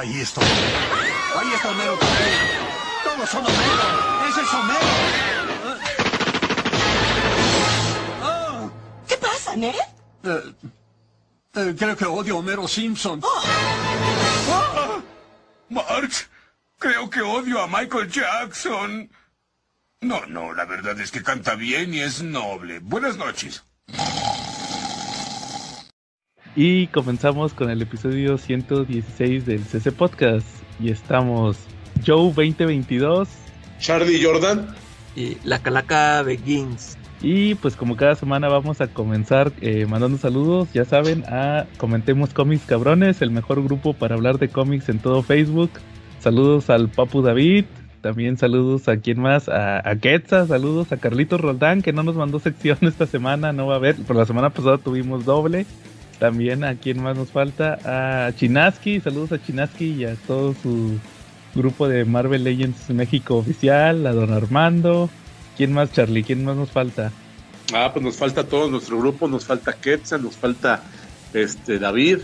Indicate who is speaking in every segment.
Speaker 1: Ahí está. Ahí está Homero también. Todos son Homero. Ese es Homero.
Speaker 2: ¿Qué pasa, Ned?
Speaker 1: Eh, eh, creo que odio a Homero Simpson.
Speaker 3: ¡Ah! Marx, creo que odio a Michael Jackson. No, no, la verdad es que canta bien y es noble. Buenas noches.
Speaker 4: Y comenzamos con el episodio 116 del CC Podcast. Y estamos Joe 2022.
Speaker 5: Charlie Jordan.
Speaker 6: Y la calaca Begins.
Speaker 4: Y pues como cada semana vamos a comenzar eh, mandando saludos, ya saben, a Comentemos Cómics Cabrones, el mejor grupo para hablar de cómics en todo Facebook. Saludos al Papu David, también saludos a quien más, a, a Quetza, saludos a Carlitos Roldán, que no nos mandó sección esta semana, no va a haber, por la semana pasada tuvimos doble. También a quien más nos falta, a Chinaski, saludos a Chinaski y a todo su grupo de Marvel Legends México oficial, a Don Armando. ¿Quién más, Charlie? ¿Quién más nos falta?
Speaker 5: Ah, pues nos falta todo nuestro grupo, nos falta Quetzal, nos falta este David.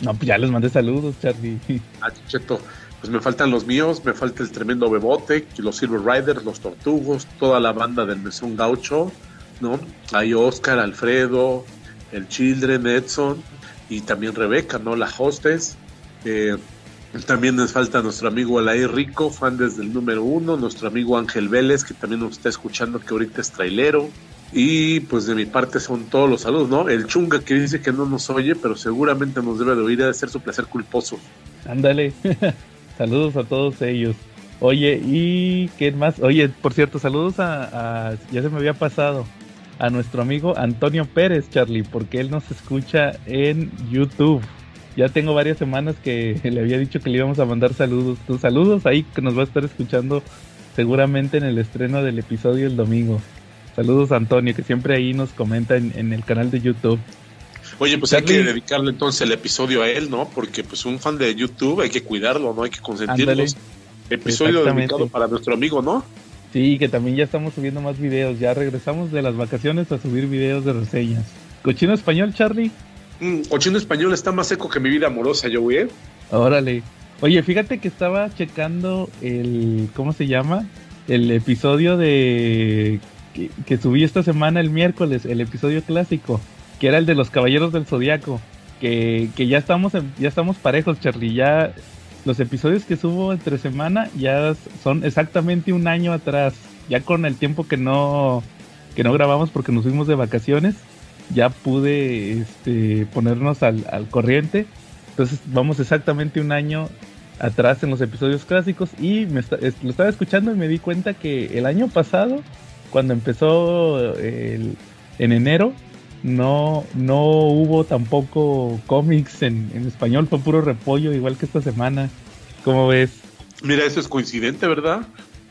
Speaker 4: No, pues ya les mandé saludos, Charlie.
Speaker 5: Ah, Cheto. Pues me faltan los míos, me falta el tremendo Bebote, los Silver Riders, los Tortugos, toda la banda del Mesón Gaucho, ¿no? Hay Oscar, Alfredo, el Children, Edson y también Rebeca, ¿no? La hostess. Eh, también nos falta nuestro amigo Alain Rico, fan desde el número uno, nuestro amigo Ángel Vélez, que también nos está escuchando, que ahorita es trailero. Y pues de mi parte son todos los saludos, ¿no? El Chunga que dice que no nos oye, pero seguramente nos debe de oír, debe ser su placer culposo.
Speaker 4: Ándale. saludos a todos ellos. Oye, ¿y qué más? Oye, por cierto, saludos a, a, ya se me había pasado, a nuestro amigo Antonio Pérez, Charlie, porque él nos escucha en YouTube. Ya tengo varias semanas que le había dicho que le íbamos a mandar saludos. Tus saludos ahí que nos va a estar escuchando seguramente en el estreno del episodio el domingo. Saludos Antonio, que siempre ahí nos comenta en, en el canal de YouTube.
Speaker 5: Oye, pues Charlie. hay que dedicarle entonces el episodio a él, ¿no? Porque pues un fan de YouTube hay que cuidarlo, ¿no? Hay que consentirlo. Episodio dedicado para nuestro amigo, ¿no?
Speaker 4: Sí, que también ya estamos subiendo más videos. Ya regresamos de las vacaciones a subir videos de reseñas. ¿Cochino español, Charlie?
Speaker 5: Mm, cochino español está más seco que mi vida amorosa, yo, güey.
Speaker 4: Órale. Oye, fíjate que estaba checando el. ¿Cómo se llama? El episodio de. Que, que subí esta semana el miércoles, el episodio clásico, que era el de los Caballeros del Zodiaco. Que, que ya estamos en, ya estamos parejos, Charlie. Ya los episodios que subo entre semana ya son exactamente un año atrás. Ya con el tiempo que no que no grabamos porque nos fuimos de vacaciones, ya pude este, ponernos al, al corriente. Entonces vamos exactamente un año atrás en los episodios clásicos y me está, lo estaba escuchando y me di cuenta que el año pasado, cuando empezó el, en enero, no, no hubo tampoco cómics en, en, español, fue puro repollo, igual que esta semana. ¿Cómo ves?
Speaker 5: Mira, eso es coincidente, ¿verdad?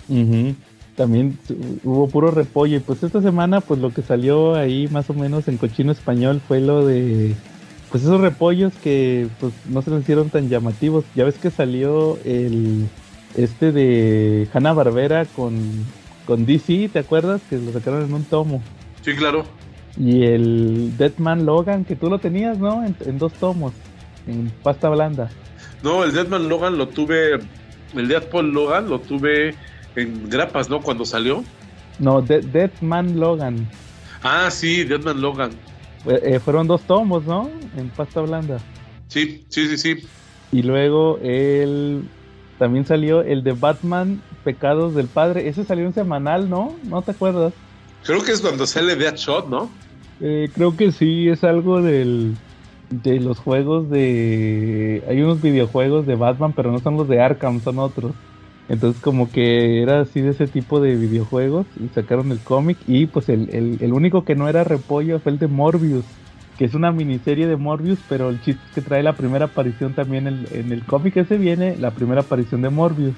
Speaker 4: Uh -huh. También hubo puro repollo. Y pues esta semana, pues lo que salió ahí más o menos en cochino español fue lo de. Pues esos repollos que pues no se les hicieron tan llamativos. Ya ves que salió el. Este de Hanna Barbera con, con DC, ¿te acuerdas? Que lo sacaron en un tomo.
Speaker 5: Sí, claro.
Speaker 4: Y el Deadman Logan, que tú lo tenías, ¿no? En, en, dos tomos, en pasta blanda.
Speaker 5: No, el Deadman Logan lo tuve, el Deadpool Logan lo tuve en grapas, ¿no? Cuando salió.
Speaker 4: No, De Deadman Logan.
Speaker 5: Ah, sí, Deadman Logan.
Speaker 4: Eh, fueron dos tomos, ¿no? En pasta blanda.
Speaker 5: Sí, sí, sí, sí.
Speaker 4: Y luego el... También salió el de Batman Pecados del Padre. Ese salió en semanal, ¿no? ¿No te acuerdas?
Speaker 5: Creo que es cuando sale Deadshot, ¿no?
Speaker 4: Eh, creo que sí, es algo del de los juegos de hay unos videojuegos de Batman, pero no son los de Arkham, son otros. Entonces como que era así de ese tipo de videojuegos y sacaron el cómic y pues el, el, el, único que no era repollo fue el de Morbius, que es una miniserie de Morbius, pero el chiste es que trae la primera aparición también en, en el cómic ese viene la primera aparición de Morbius,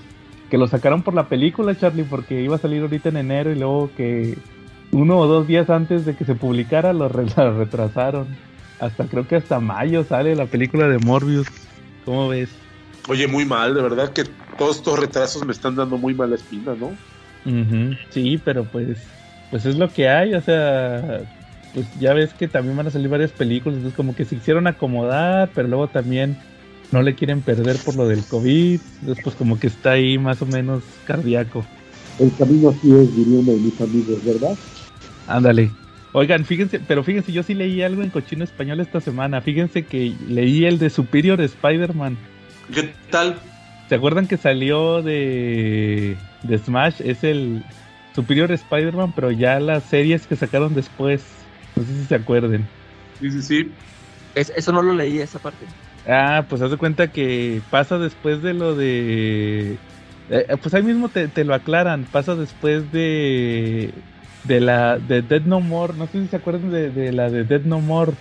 Speaker 4: que lo sacaron por la película Charlie porque iba a salir ahorita en enero y luego que uno o dos días antes de que se publicara lo, re lo retrasaron. Hasta creo que hasta mayo sale la película de Morbius. ¿Cómo ves?
Speaker 5: Oye, muy mal, de verdad que todos estos retrasos me están dando muy mala espina, ¿no?
Speaker 4: Sí, pero pues, pues es lo que hay, o sea, pues ya ves que también van a salir varias películas, entonces como que se hicieron acomodar, pero luego también no le quieren perder por lo del COVID, entonces pues como que está ahí más o menos cardíaco.
Speaker 2: El camino así es, diría uno de mis amigos, ¿verdad?
Speaker 4: Ándale. Oigan, fíjense, pero fíjense, yo sí leí algo en cochino español esta semana, fíjense que leí el de Superior Spider-Man.
Speaker 5: ¿Qué tal?
Speaker 4: ¿Se acuerdan que salió de, de Smash? Es el Superior Spider-Man, pero ya las series que sacaron después. No sé si se acuerden.
Speaker 5: Sí, sí, sí.
Speaker 6: Es- eso no lo leí, esa parte.
Speaker 4: Ah, pues haz de cuenta que pasa después de lo de. eh, pues ahí mismo te, te lo aclaran. Pasa después de. De la. De Dead No More. No sé si se acuerdan de, de la de Dead No More.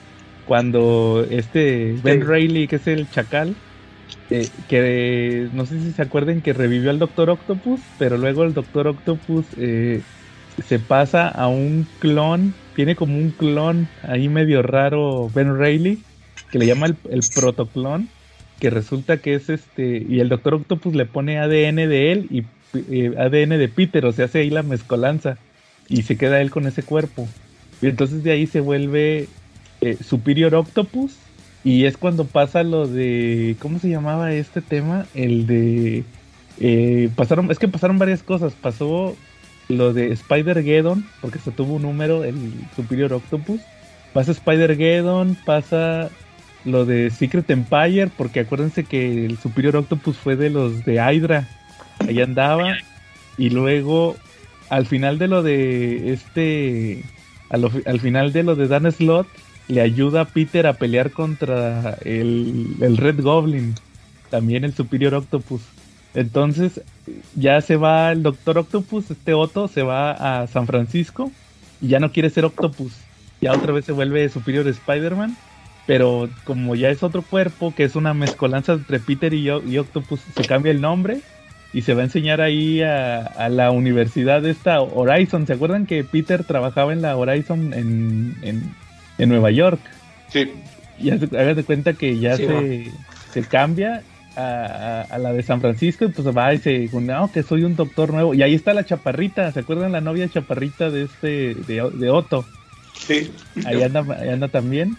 Speaker 4: Cuando este. Ben
Speaker 6: Sí.
Speaker 4: Reilly, que es el chacal. Eh, que no sé si se acuerdan que revivió al Doctor Octopus. Pero luego el Doctor Octopus. eh, se pasa a un clon. Tiene como un clon ahí medio raro. Ben Reilly que le llama el, el protoclon, que resulta que es este, y el Doctor Octopus le pone ADN de él y eh, ADN de Peter, o sea, hace ahí la mezcolanza, y se queda él con ese cuerpo. Y entonces de ahí se vuelve eh, Superior Octopus, y es cuando pasa lo de, ¿cómo se llamaba este tema? El de, eh, pasaron, es que pasaron varias cosas, pasó lo de Spider-Geddon, porque se tuvo un número, el Superior Octopus, pasa Spider-Geddon, pasa lo de Secret Empire, porque acuérdense que el Superior Octopus fue de los de Hydra, ahí andaba, y luego al final de lo de este, a lo- al final de lo de Dan Slot, le ayuda a Peter a pelear contra el, el Red Goblin, también el Superior Octopus. Entonces ya se va el Doctor Octopus, este Otto, se va a San Francisco y ya no quiere ser Octopus. Ya otra vez se vuelve Superior Spider-Man. Pero como ya es otro cuerpo, que es una mezcolanza entre Peter y, Octopus, se cambia el nombre y se va a enseñar ahí a, a la universidad esta Horizon. ¿Se acuerdan que Peter trabajaba en la Horizon en, en, en Nueva York?
Speaker 5: Sí.
Speaker 4: Y de cuenta que ya
Speaker 6: Sí,
Speaker 4: se, se cambia a, a- a la de San Francisco y pues va y se no, que soy un doctor nuevo. Y ahí está la chaparrita, ¿se acuerdan la novia chaparrita de este, de, de Otto?
Speaker 5: Sí.
Speaker 4: Ahí anda, ahí anda también.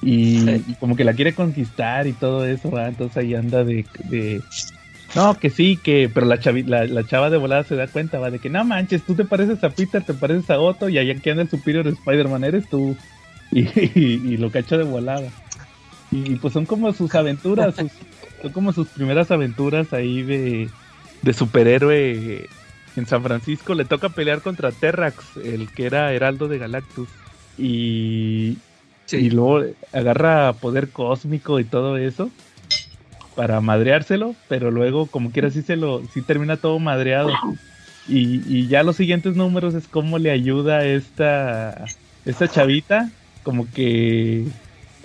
Speaker 4: Y,
Speaker 6: Sí.
Speaker 4: y como que la quiere conquistar y todo eso, ¿verdad? entonces ahí anda de, de- No, que sí, que... Pero la, chavi- la, la chava de volada se da cuenta, va, de que no manches, tú te pareces a Peter, te pareces a Otto y allá que anda el Superior Spider-Man, eres tú. Y, y- y lo cacha de volada. Y, pues son como sus aventuras, sus- son como sus primeras aventuras ahí de, de superhéroe en San Francisco. Le toca pelear contra Terrax, el que era Heraldo de Galactus. Y,
Speaker 6: Sí.
Speaker 4: y luego agarra poder cósmico y todo eso para madreárselo, pero luego como quiera sí se lo, sí termina todo madreado. Y, y ya los siguientes números es cómo le ayuda esta, esta chavita, como que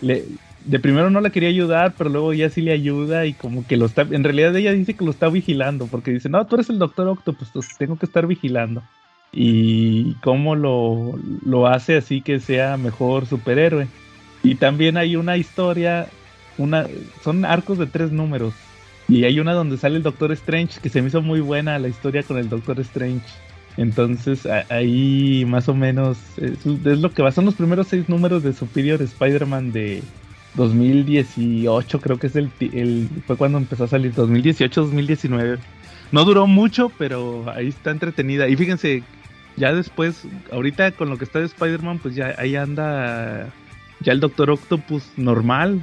Speaker 4: le, de primero no la quería ayudar, pero luego ya sí le ayuda y como que lo está, en realidad ella dice que lo está vigilando, porque dice, no, tú eres el doctor Octopus, pues tengo que estar vigilando. Y cómo lo, lo hace así que sea mejor superhéroe. Y también hay una historia, una, son arcos de tres números. Y hay una donde sale el Doctor Strange, que se me hizo muy buena la historia con el Doctor Strange. Entonces ahí más o menos es, es lo que va. Son los primeros seis números de Superior Spider-Man de 2018, creo que es el fue cuando empezó a salir 2018-2019. No duró mucho, pero ahí está entretenida. Y fíjense, ya después, ahorita con lo que está de Spider-Man, pues ya ahí anda ya el Doctor Octopus normal.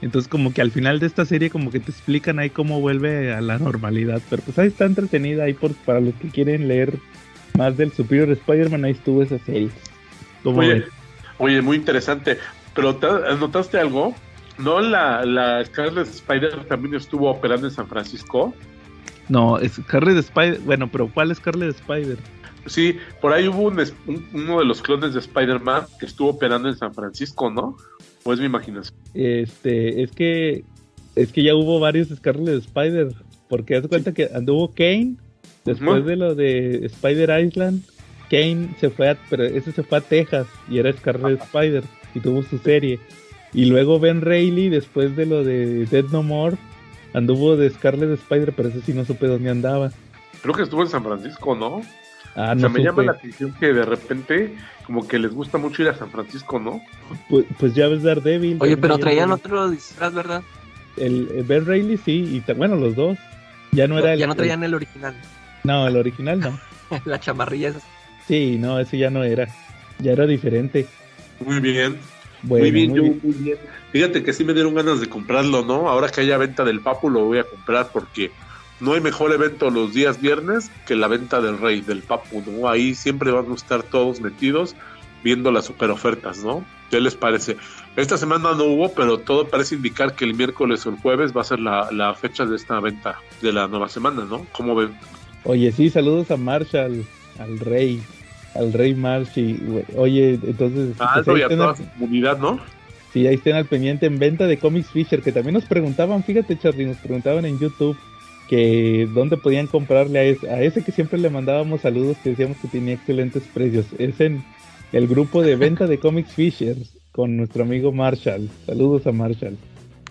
Speaker 4: Entonces como que al final de esta serie como que te explican ahí cómo vuelve a la normalidad. Pero pues ahí está entretenida ahí por, para los que quieren leer más del Superior Spider-Man, ahí estuvo esa serie. ¿Cómo
Speaker 5: Oye, oye, muy interesante. Pero ¿te- ¿notaste algo? ¿No la, la Scarlet Spider también estuvo operando en San Francisco?
Speaker 4: No, es Scarlet Spider. Bueno, pero ¿cuál es Scarlet Spider?
Speaker 5: Sí, por ahí hubo un uno de los clones de Spider-Man que estuvo operando en San Francisco, ¿no? ¿O es mi imaginación?
Speaker 4: Este, es que es que ya hubo varios Scarlet Spider, porque haz de cuenta que anduvo Kane después de lo de Spider Island. Kane se fue a, pero ese se fue a Texas y era Scarlet Spider y tuvo su serie. Y luego Ben Reilly después de lo de Dead No More
Speaker 7: Anduvo de Scarlet Spider, pero ese sí no supe dónde andaba.
Speaker 5: Creo que estuvo en San Francisco, ¿no?
Speaker 7: Ah,
Speaker 5: o
Speaker 7: no
Speaker 5: sea, me llama la atención que de repente como que les gusta mucho ir a San Francisco, ¿no?
Speaker 7: Pues, pues ya ves Daredevil.
Speaker 6: Oye, pero traían otro disfraz, ¿verdad?
Speaker 7: El, el Ben Reilly sí, y bueno, los dos. Ya no era el.
Speaker 6: ya no traían el original.
Speaker 7: No, el original no.
Speaker 6: la chamarrilla esa.
Speaker 7: Sí, no, ese ya no era. Ya era diferente.
Speaker 5: Muy bien,
Speaker 7: Bueno,
Speaker 5: muy bien,
Speaker 7: muy
Speaker 5: yo
Speaker 7: bien.
Speaker 5: muy bien. Fíjate que sí me dieron ganas de comprarlo, ¿no? Ahora que haya venta del Papu lo voy a comprar porque no hay mejor evento los días viernes que la venta del Rey, del Papu, ¿no? Ahí siempre van a estar todos metidos viendo las super ofertas, ¿no? ¿Qué les parece? Esta semana no hubo, pero todo parece indicar que el miércoles o el jueves va a ser la, la fecha de esta venta de la nueva semana, ¿no? ¿Cómo ven?
Speaker 7: Oye, sí, saludos a Marshall, al rey, al rey Marshi. güey. Oye, entonces,
Speaker 5: A
Speaker 7: pues
Speaker 5: y a toda su comunidad, ¿no?
Speaker 7: sí, ahí estén al pendiente en venta de Comics Fisher, que también nos preguntaban, fíjate Charlie, nos preguntaban en YouTube que dónde podían comprarle a ese, a ese que siempre le mandábamos saludos, que decíamos que tenía excelentes precios. Es en el grupo de venta de Comics Fisher con nuestro amigo Marshall. Saludos a Marshall.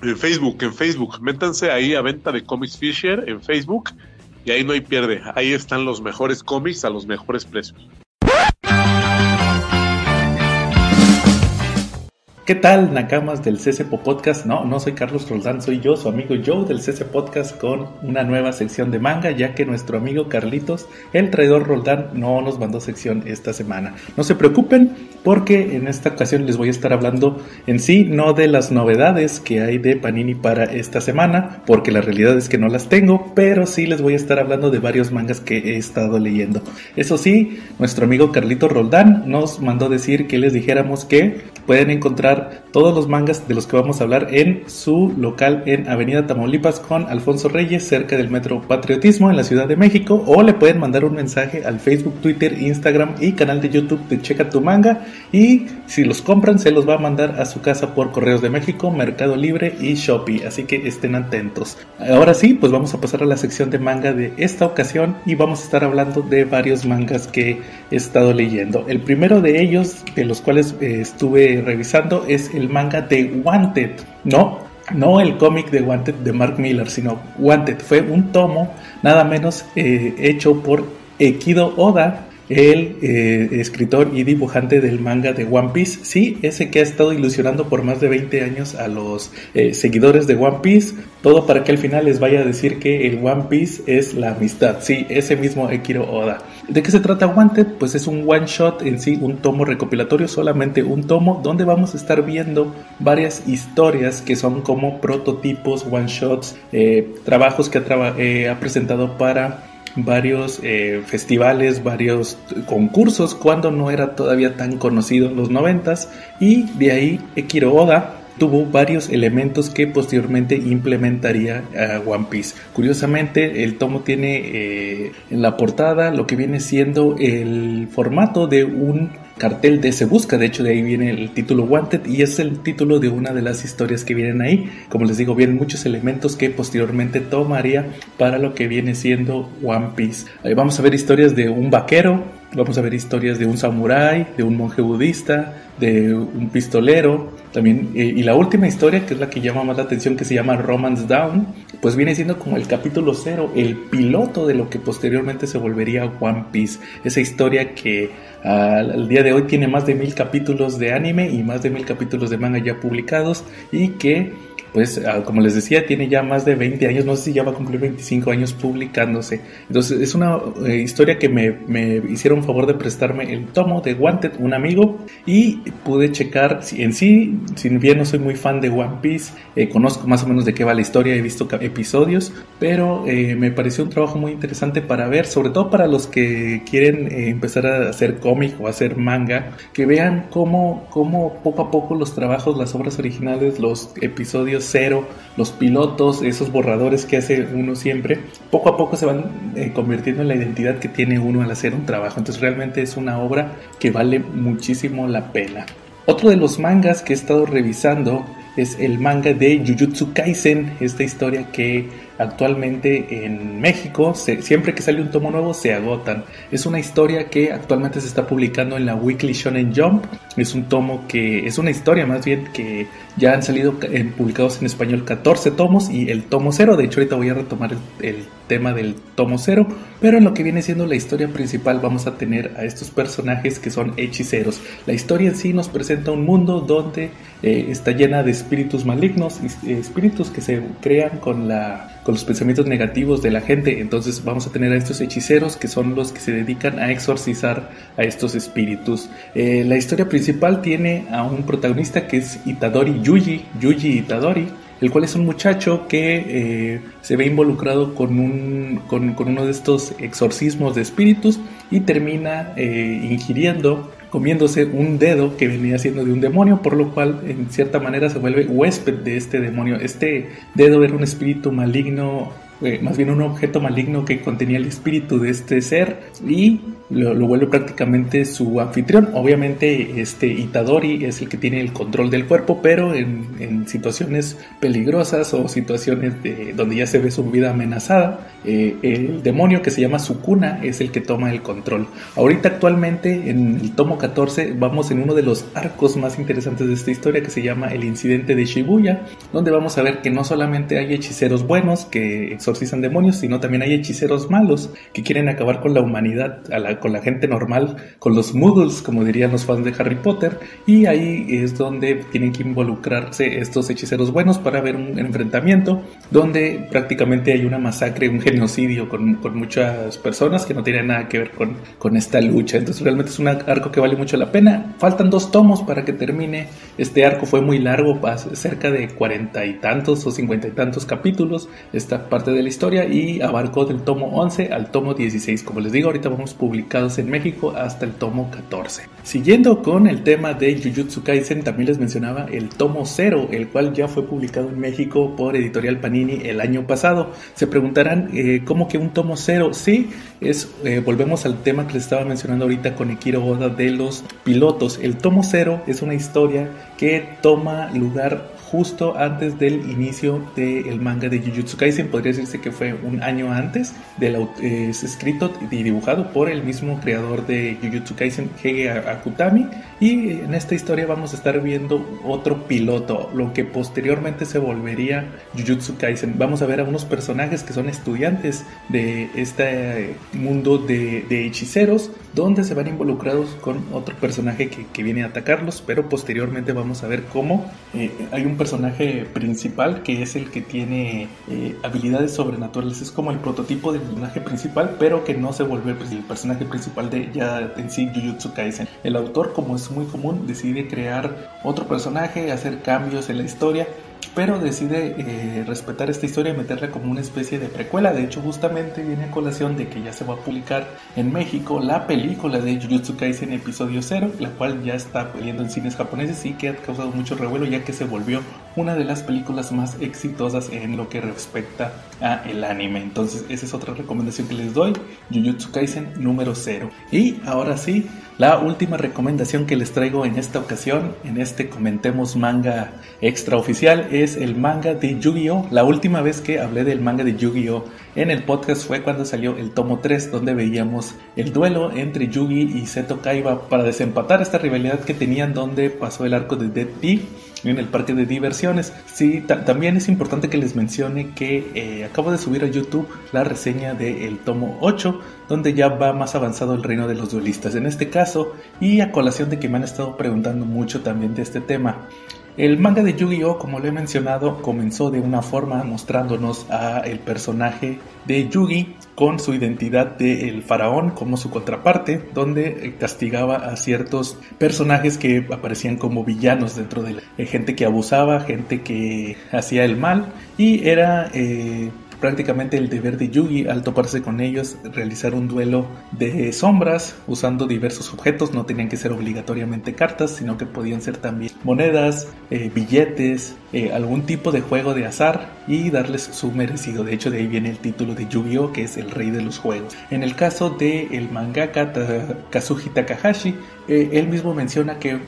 Speaker 5: En Facebook, en Facebook. Métanse ahí a venta de Comics Fisher en Facebook y ahí no hay pierde. Ahí están los mejores cómics a los mejores precios.
Speaker 4: ¿Qué tal, Nakamas del CCPO Podcast? No, no soy Carlos Roldán, soy yo, su amigo Joe del CC Podcast con una nueva sección de manga, ya que nuestro amigo Carlitos, el traidor Roldán, no nos mandó sección esta semana. No se preocupen, porque en esta ocasión les voy a estar hablando en sí, no de las novedades que hay de Panini para esta semana, porque la realidad es que no las tengo, pero sí les voy a estar hablando de varios mangas que he estado leyendo. Eso sí, nuestro amigo Carlitos Roldán nos mandó decir que les dijéramos que pueden encontrar todos los mangas de los que vamos a hablar en su local en Avenida Tamaulipas con Alfonso Reyes, cerca del Metro Patriotismo en la Ciudad de México, o le pueden mandar un mensaje al Facebook, Twitter, Instagram y canal de YouTube de Checa tu Manga. Y si los compran, se los va a mandar a su casa por Correos de México, Mercado Libre y Shopee. Así que estén atentos. Ahora sí, pues vamos a pasar a la sección de manga de esta ocasión y vamos a estar hablando de varios mangas que he estado leyendo. El primero de ellos, de los cuales eh, estuve revisando, es el manga de Wanted. No, no el cómic de Wanted de Mark Miller, sino Wanted. Fue un tomo nada menos eh, hecho por Ekido Oda, el eh, escritor y dibujante del manga de One Piece. Sí, ese que ha estado ilusionando por más de 20 años a los eh, seguidores de One Piece. Todo para que al final les vaya a decir que el One Piece es la amistad. Sí, ese mismo Ekiro Oda. ¿De qué se trata Wanted? Pues es un one shot en sí, un tomo recopilatorio, solamente un tomo, donde vamos a estar viendo varias historias que son como prototipos, one shots, eh, trabajos que eh, ha presentado para varios eh, festivales, varios concursos cuando no era todavía tan conocido en los noventas y de ahí Ekiro Oda tuvo varios elementos que posteriormente implementaría a One Piece. Curiosamente, el tomo tiene eh, en la portada lo que viene siendo el formato de un cartel de Se Busca, de hecho de ahí viene el título Wanted y es el título de una de las historias que vienen ahí. Como les digo, vienen muchos elementos que posteriormente tomaría para lo que viene siendo One Piece. Ahí vamos a ver historias de un vaquero, vamos a ver historias de un samurái, de un monje budista, de un pistolero, también eh, y la última historia que es la que llama más la atención que se llama Romance Down, pues viene siendo como el capítulo cero, el piloto de lo que posteriormente se volvería One Piece, esa historia que al, al día de hoy tiene más de mil capítulos de anime y más de mil capítulos de manga ya publicados y que pues ah, como les decía, tiene ya más de 20 años, no sé si ya va a cumplir 25 años publicándose. Entonces es una eh, historia que me, me hicieron favor de prestarme el tomo de Wanted, un amigo, y pude checar en sí, si bien no soy muy fan de One Piece, eh, conozco más o menos de qué va la historia, he visto episodios, pero eh, me pareció un trabajo muy interesante para ver, sobre todo para los que quieren eh, empezar a hacer cómic o hacer manga, que vean cómo, cómo poco a poco los trabajos, las obras originales, los episodios cero, los pilotos, esos borradores que hace uno siempre, poco a poco se van eh, convirtiendo en la identidad que tiene uno al hacer un trabajo. Entonces realmente es una obra que vale muchísimo la pena. Otro de los mangas que he estado revisando es el manga de Jujutsu Kaisen, esta historia que actualmente en México, se- siempre que sale un tomo nuevo se agotan. Es una historia que actualmente se está publicando en la Weekly Shonen Jump. Es un tomo que es una historia más bien que ya han salido en- publicados en español 14 tomos y el tomo cero. De hecho, ahorita voy a retomar el, el tema del tomo cero. Pero en lo que viene siendo la historia principal vamos a tener a estos personajes que son hechiceros. La historia en sí nos presenta un mundo donde eh, está llena de espíritus malignos, y, eh, espíritus que se crean con, la, con los pensamientos negativos de la gente. Entonces vamos a tener a estos hechiceros que son los que se dedican a exorcizar a estos espíritus. Eh, la historia principal tiene a un protagonista que es Itadori Yuji, Yuji Itadori, el cual es un muchacho que eh, se ve involucrado con, un, con, uno de estos exorcismos de espíritus y termina eh, ingiriendo, comiéndose un dedo que venía siendo de un demonio, por lo cual en cierta manera se vuelve huésped de este demonio. Este dedo era un espíritu maligno, eh, más bien un objeto maligno que contenía el espíritu de este ser y lo, lo vuelve prácticamente su anfitrión. Obviamente este Itadori es el que tiene el control del cuerpo, pero en, en situaciones peligrosas o situaciones de, donde ya se ve su vida amenazada, eh, el demonio que se llama Sukuna es el que toma el control. Ahorita actualmente en el tomo 14 vamos en uno de los arcos más interesantes de esta historia que se llama el incidente de Shibuya, donde vamos a ver que no solamente hay hechiceros buenos que exorcizan demonios, sino también hay hechiceros malos que quieren acabar con la humanidad, a la- con la gente normal, con los muggles, como dirían los fans de Harry Potter, y ahí es donde tienen que involucrarse estos hechiceros buenos para ver un enfrentamiento donde prácticamente hay una masacre, un genocidio con, con muchas personas que no tienen nada que ver con, con esta lucha. Entonces realmente es un arco que vale mucho la pena. Faltan dos tomos para que termine. Este arco fue muy largo, cerca de cuarenta y tantos o cincuenta y tantos capítulos, esta parte de la historia, y abarcó del tomo 11 al tomo 16. Como les digo, ahorita vamos publicados en México hasta el tomo 14. Siguiendo con el tema de Jujutsu Kaisen, también les mencionaba el tomo 0, el cual ya fue publicado en México por Editorial Panini el año pasado. Se preguntarán, eh, ¿cómo que un tomo 0? Sí, es, eh, volvemos al tema que les estaba mencionando ahorita con Ikiro Oda de los pilotos. El tomo 0 es una historia que toma lugar justo antes del inicio del manga de Jujutsu Kaisen. Podría decirse que fue un año antes. Del, es escrito y dibujado por el mismo creador de Jujutsu Kaisen, Hege Akutami. Y en esta historia vamos a estar viendo otro piloto, lo que posteriormente se volvería Jujutsu Kaisen. Vamos a ver a unos personajes que son estudiantes de este mundo de, de hechiceros, donde se van involucrados con otro personaje que, que viene a atacarlos, pero posteriormente vamos a ver cómo eh, hay un personaje principal que es el que tiene eh, habilidades sobrenaturales, es como el prototipo del personaje principal, pero que no se vuelve pues, el personaje principal de ya en sí Jujutsu Kaisen. El autor, como es muy común, decide crear otro personaje, hacer cambios en la historia pero decide eh, respetar esta historia y meterla como una especie de precuela. De hecho, justamente viene a colación de que ya se va a publicar en México la película de Jujutsu Kaisen episodio 0, la cual ya está peleando en cines japoneses y que ha causado mucho revuelo ya que se volvió una de las películas más exitosas en lo que respecta a el anime. Entonces, esa es otra recomendación que les doy, Jujutsu Kaisen número 0. Y ahora sí, la última recomendación que les traigo en esta ocasión, en este comentemos manga extraoficial, es el manga de Yu-Gi-Oh! La última vez que hablé del manga de Yu-Gi-Oh! En el podcast fue cuando salió el tomo 3, donde veíamos el duelo entre Yugi y Seto Kaiba para desempatar esta rivalidad que tenían, donde pasó el arco de Dead D en el parque de diversiones. Sí, ta- también es importante que les mencione que eh, acabo de subir a YouTube la reseña del tomo 8, donde ya va más avanzado el reino de los duelistas. En este caso, y a colación de que me han estado preguntando mucho también de este tema. El manga de Yu-Gi-Oh, como lo he mencionado, comenzó de una forma mostrándonos a el personaje de Yugi con su identidad de el faraón como su contraparte, donde eh, castigaba a ciertos personajes que aparecían como villanos dentro de la eh, gente que abusaba, gente que hacía el mal y era eh, prácticamente el deber de Yugi al toparse con ellos realizar un duelo de sombras usando diversos objetos, no tenían que ser obligatoriamente cartas, sino que podían ser también monedas, eh, billetes, eh, algún tipo de juego de azar y darles su merecido. De hecho, de ahí viene el título de Yu-Gi-Oh, que es el rey de los juegos. En el caso de el mangaka Kazuhi Takahashi, eh, él mismo menciona que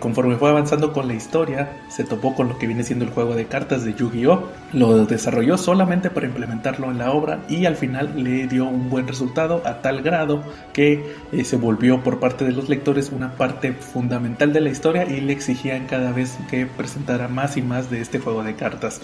Speaker 4: conforme fue avanzando con la historia, se topó con lo que viene siendo el juego de cartas de Yu-Gi-Oh! Lo desarrolló solamente para implementarlo en la obra y al final le dio un buen resultado a tal grado que eh, se volvió por parte de los lectores una parte fundamental de la historia y le exigían cada vez que presentara más y más de este juego de cartas.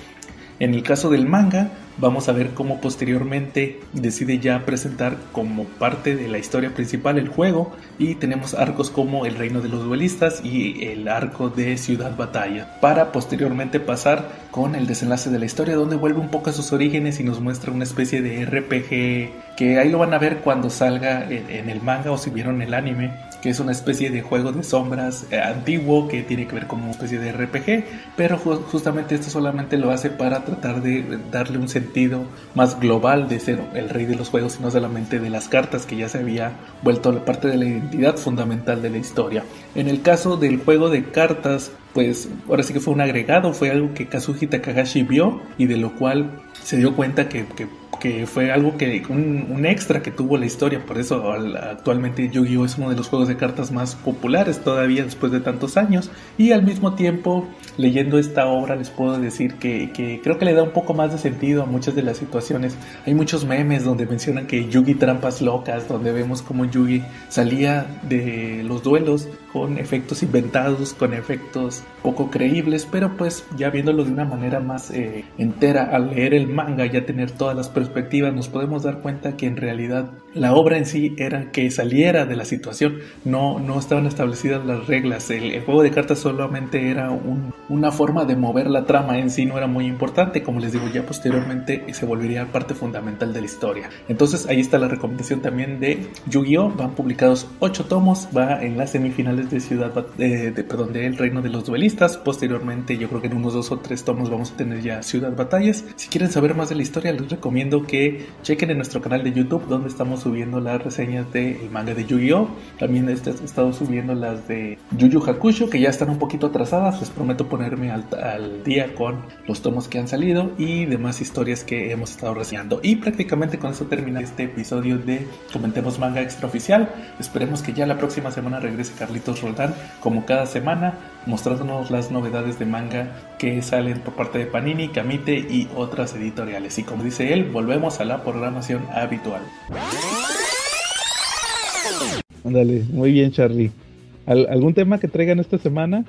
Speaker 4: En el caso del manga, vamos a ver cómo posteriormente decide ya presentar como parte de la historia principal el juego y tenemos arcos como el reino de los duelistas y el arco de Ciudad Batalla para posteriormente pasar con el desenlace de la historia donde vuelve un poco a sus orígenes y nos muestra una especie de RPG que ahí lo van a ver cuando salga en, el manga o si vieron el anime que es una especie de juego de sombras eh, antiguo que tiene que ver como una especie de RPG pero justamente esto solamente lo hace para tratar de darle un sentido más global de ser el rey de los juegos y no solamente de las cartas que ya se había vuelto parte de la identidad fundamental de la historia. En el caso del juego de cartas, pues ahora sí que fue un agregado, fue algo que Kazuji Takahashi vio y de lo cual se dio cuenta que que fue algo que un, extra que tuvo la historia, por eso actualmente Yu-Gi-Oh es uno de los juegos de cartas más populares todavía después de tantos años y al mismo tiempo leyendo esta obra les puedo decir que, que creo que le da un poco más de sentido a muchas de las situaciones. Hay muchos memes donde mencionan que Yugi trampas locas, donde vemos como Yugi salía de los duelos con efectos inventados, con efectos poco creíbles, pero pues ya viéndolo de una manera más eh, entera al leer el manga, ya tener todas las perspectivas, nos podemos dar cuenta que en realidad la obra en sí era que saliera de la situación, no, no estaban establecidas las reglas, el, juego de cartas solamente era una forma de mover la trama en sí, no era muy importante, como les digo, ya posteriormente se volvería parte fundamental de la historia. Entonces ahí está la recomendación también de Yu-Gi-Oh! Van publicados 8 tomos, va en las semifinales de Ciudad, de, perdón, de El Reino de los Duelistas, posteriormente yo creo que en unos dos o tres tomos vamos a tener ya Ciudad Batallas. Si quieren saber más de la historia, les recomiendo que chequen en nuestro canal de YouTube donde estamos subiendo las reseñas del manga de Yu-Gi-Oh! También he estado subiendo las de Yu Yu Hakusho, que ya están un poquito atrasadas. Les prometo ponerme al, día con los tomos que han salido y demás historias que hemos estado reseñando. Y prácticamente con eso termina este episodio de Comentemos Manga Extraoficial. Esperemos que ya la próxima semana regrese Carlitos Roldán, como cada semana, mostrándonos las novedades de manga que salen por parte de Panini, Kamite y otras editoriales. Y como dice él, volvemos a la programación habitual.
Speaker 8: Ándale, muy bien, Charlie. ¿Algún tema que traigan esta semana?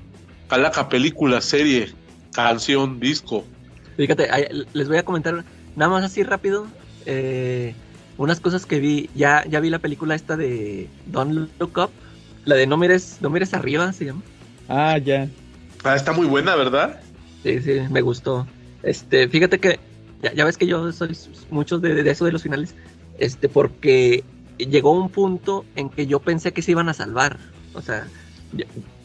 Speaker 5: Calaca, película, serie, canción, disco.
Speaker 6: Fíjate, les voy a comentar nada más así rápido. Eh, unas cosas que vi. Ya, ya vi la película esta de Don't Look Up. La de No mires, no mires arriba se llama.
Speaker 8: Ah, ya.
Speaker 5: Ah, está muy buena, ¿verdad?
Speaker 6: Sí, sí, me gustó. Este, fíjate que ya, ves que yo soy muchos de, de, eso de los finales. Este, porque llegó un punto en que yo pensé que se iban a salvar. O sea,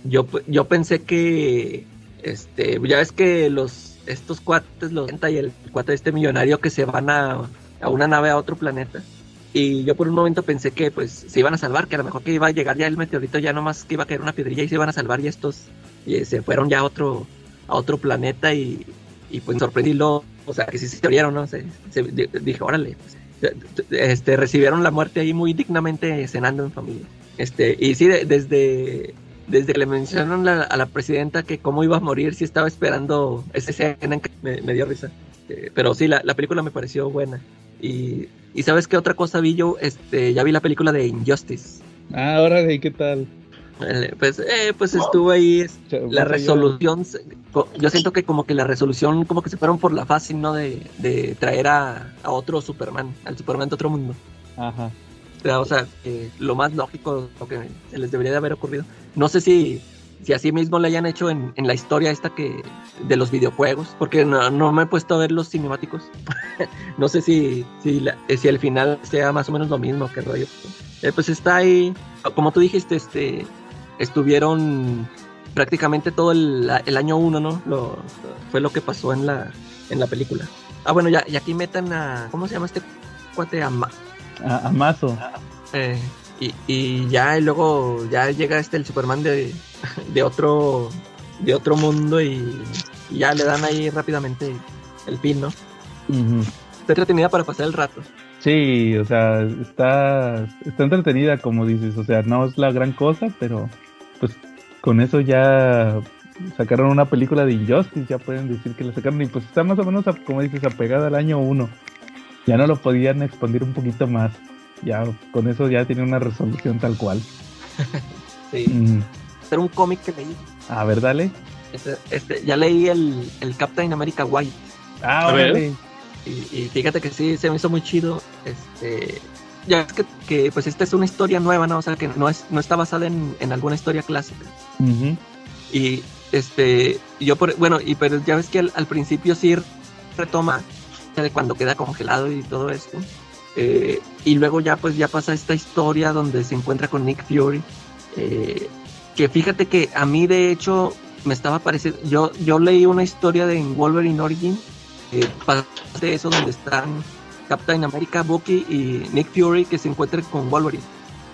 Speaker 6: yo, yo, pensé que, este, ya ves que los, estos cuates, los y el cuate de este millonario que se van a, a una nave a otro planeta. Y yo por un momento pensé que pues se iban a salvar, que a lo mejor que iba a llegar ya el meteorito, ya nomás que iba a caer una piedrilla y se iban a salvar y estos y se fueron ya a otro, a otro planeta y, y pues sorprendí lo, o sea, que sí se teorieron, ¿no? Se, dije, órale, pues, este, recibieron la muerte ahí muy dignamente cenando en familia. Este, y sí, desde, desde que le mencionaron a la presidenta que cómo iba a morir, sí estaba esperando esa escena que me, dio risa. Este, pero sí, la, película me pareció buena. Y, y, ¿sabes qué otra cosa vi yo? Este, ya vi la película de Injustice.
Speaker 8: Ah, ahora ¿qué tal?
Speaker 6: Eh, pues, eh, pues estuvo ahí la resolución. Yo siento que como que la resolución como que se fueron por la fácil, ¿no? De, traer a, otro Superman, al Superman de otro mundo.
Speaker 8: Ajá.
Speaker 6: O sea, lo más lógico, lo que se les debería de haber ocurrido. No sé si, si así mismo le hayan hecho en, la historia esta que de los videojuegos, porque no, me he puesto a ver los cinemáticos. no sé si, si, si el final sea más o menos lo mismo que rollo. Eh, pues está ahí, como tú dijiste, este estuvieron prácticamente todo el, año uno, ¿no? Lo, fue lo que pasó en la, en la película. Ah, bueno, ya, y aquí metan a. ¿Cómo se llama este cuate? A,
Speaker 8: a, Mazo.
Speaker 6: Eh, y, y, ya, y luego ya llega este el Superman de, de otro de otro mundo y, ya le dan ahí rápidamente el pin, ¿no? Está entretenida para pasar el rato.
Speaker 8: Sí, o sea, está, está entretenida como dices, o sea, no es la gran cosa, pero pues
Speaker 4: con eso ya sacaron una película de Injustice, ya pueden decir que la sacaron y pues está más o menos, como dices, apegada al año 1. Ya no lo podían expandir un poquito más. Ya con eso ya tiene una resolución tal cual.
Speaker 6: Sí.
Speaker 4: Mm.
Speaker 6: Este era un cómic que leí.
Speaker 4: A ver, dale.
Speaker 6: Este, este, ya leí el, el Captain America White.
Speaker 4: Ah,
Speaker 5: A ver.
Speaker 6: Y, y fíjate que sí, se me hizo muy chido. Este, ya es que, que, pues esta es una historia nueva, ¿no? O sea, que no, es, no está basada en, en alguna historia clásica. Y este, yo por, bueno, y pero ya ves que al, al principio sí retoma de cuando queda congelado y todo esto. Eh, y luego ya pues ya pasa esta historia donde se encuentra con Nick Fury. eh, que fíjate que a mí de hecho me estaba pareciendo, yo, yo leí una historia de Wolverine Origin, eh, de eso donde están Captain America, Bucky y Nick Fury que se encuentran con Wolverine.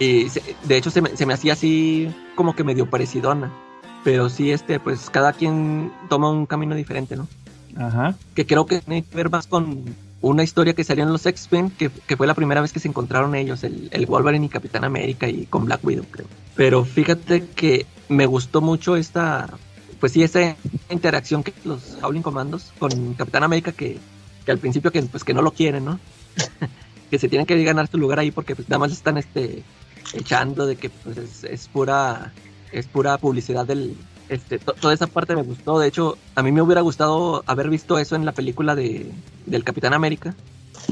Speaker 6: Y se- de hecho se me, se me hacía así como que medio parecidona. Pero sí, este, pues cada quien toma un camino diferente, ¿no?
Speaker 4: Ajá.
Speaker 6: Que creo que tiene que ver más con una historia que salió en los X-Men, que, que fue la primera vez que se encontraron ellos, el, el Wolverine y Capitán América y con Black Widow, creo. Pero fíjate que me gustó mucho esta, pues sí, esa interacción que los Howling Commandos con Capitán América que, que al principio que, pues, que no lo quieren, ¿no? que se tienen que ganar su lugar ahí porque pues, nada más están este, echando de que pues, es, es pura es pura publicidad del este to- toda esa parte me gustó. De hecho a mí me hubiera gustado haber visto eso en la película de del Capitán América.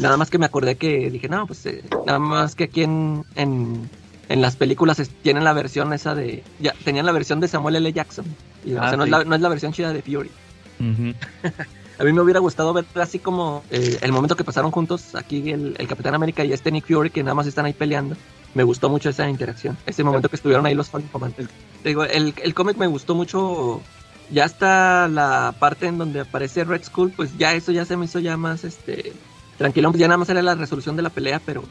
Speaker 6: Nada más que me acordé que dije no pues eh, nada más que aquí en, en en las películas tienen la versión esa de ya tenían la versión de Samuel L. Jackson. Y o
Speaker 4: Ah,
Speaker 6: sea, no, es la, no es la versión chida de Fury. A mí me hubiera gustado ver así como eh, el momento que pasaron juntos aquí el, el Capitán América y este Nick Fury que nada más están ahí peleando. Me gustó mucho esa interacción. Ese momento que estuvieron ahí los Commanders. Te digo, el, el cómic me gustó mucho. Ya hasta la parte en donde aparece Red Skull, pues ya eso ya se me hizo ya más este tranquilo. Ya nada más era la resolución de la pelea, pero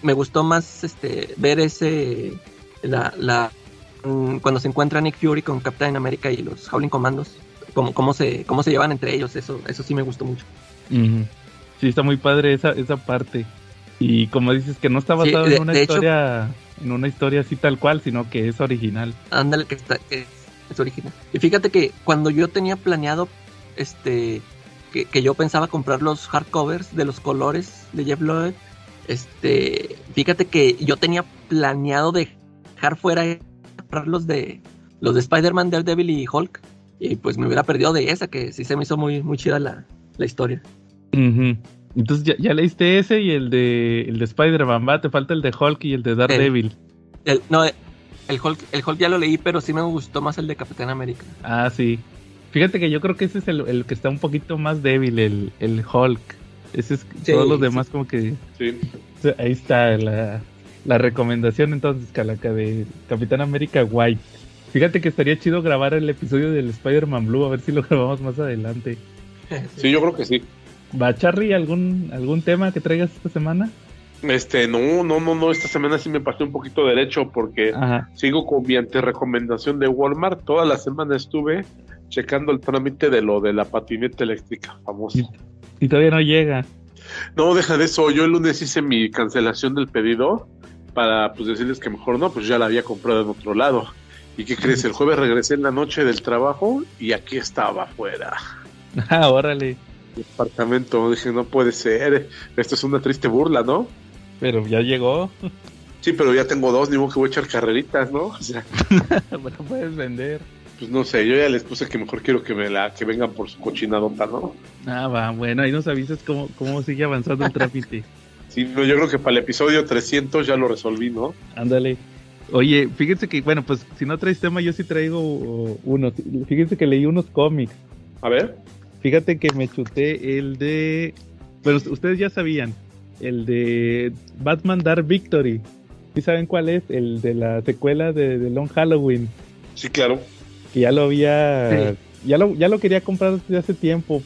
Speaker 6: me gustó más este ver ese la, la mm, cuando se encuentra Nick Fury con Captain America y los Howling Commandos cómo, cómo se cómo se llevan entre ellos eso eso sí me gustó mucho.
Speaker 4: Sí, está muy padre esa, esa parte. Y como dices que no está
Speaker 6: Sí,
Speaker 4: basado
Speaker 6: de-
Speaker 4: en una
Speaker 6: hecho-
Speaker 4: historia, en una historia así tal cual, sino que es original.
Speaker 6: ándale que está que es, original y fíjate que cuando yo tenía planeado este que, que yo pensaba comprar los hardcovers de los colores de Jeff Lloyd este fíjate que yo tenía planeado dejar fuera comprar los de los de Spider-Man, Daredevil y Hulk y pues me hubiera perdido de esa que sí se me hizo muy muy chida la, la historia
Speaker 4: Ujú. Entonces ya, ya leíste ese y el de el de Spider-Man, va, te falta el de Hulk y el de Daredevil.
Speaker 6: el, no el Hulk el Hulk ya lo leí pero sí me gustó más el de Capitán América
Speaker 4: Ah, sí. Fíjate que yo creo que ese es el, el que está un poquito más débil, el, el Hulk. Ese es,
Speaker 6: Sí,
Speaker 4: todos los
Speaker 6: sí.
Speaker 4: demás como que...
Speaker 5: Sí.
Speaker 4: Ahí está la, la recomendación entonces, Calaca, de Capitán América White. Fíjate que estaría chido grabar el episodio del Spider-Man Blue, a ver si lo grabamos más adelante.
Speaker 5: Sí, yo creo que sí.
Speaker 4: ¿Va, Charlie, algún, algún tema que traigas esta semana?
Speaker 5: Este, no, no, no, no, esta semana sí me pasé un poquito derecho porque
Speaker 4: Ajá.
Speaker 5: sigo con mi recomendación de Walmart. Toda la semana estuve checando el trámite de lo de la patineta eléctrica famosa.
Speaker 4: Y todavía no llega.
Speaker 5: No, deja de eso. Yo el lunes hice mi cancelación del pedido para pues decirles que mejor no, pues ya la había comprado en otro lado. ¿Y qué crees? El jueves regresé en la noche del trabajo y aquí estaba afuera.
Speaker 4: Ah, órale.
Speaker 5: Departamento. Dije, no puede ser. Esto es una triste burla, ¿no?
Speaker 4: Pero ya llegó.
Speaker 5: Sí, pero ya tengo dos, ni modo que voy a echar carreritas, ¿no? O sea,
Speaker 4: Pero puedes vender.
Speaker 5: pues no sé, yo ya les puse que mejor quiero que me la, que vengan por su cochinadota, ¿no?
Speaker 4: Ah, va, bueno, ahí nos avisas cómo, cómo sigue avanzando el trámite.
Speaker 5: Sí, no, yo creo que para el episodio 300 ya lo resolví, ¿no?
Speaker 4: Ándale. Oye, fíjense que, bueno, pues si no traes tema, yo sí traigo uno. Fíjense que leí unos cómics.
Speaker 5: A ver.
Speaker 4: Fíjate que me chuté el de. Pero ustedes ya sabían. El de Batman Dark Victory. ¿Sí saben cuál es? El de la secuela de, de Long Halloween.
Speaker 5: Sí, claro.
Speaker 4: Que ya lo había.
Speaker 6: Sí.
Speaker 4: Ya, lo, ya lo quería comprar desde hace tiempo.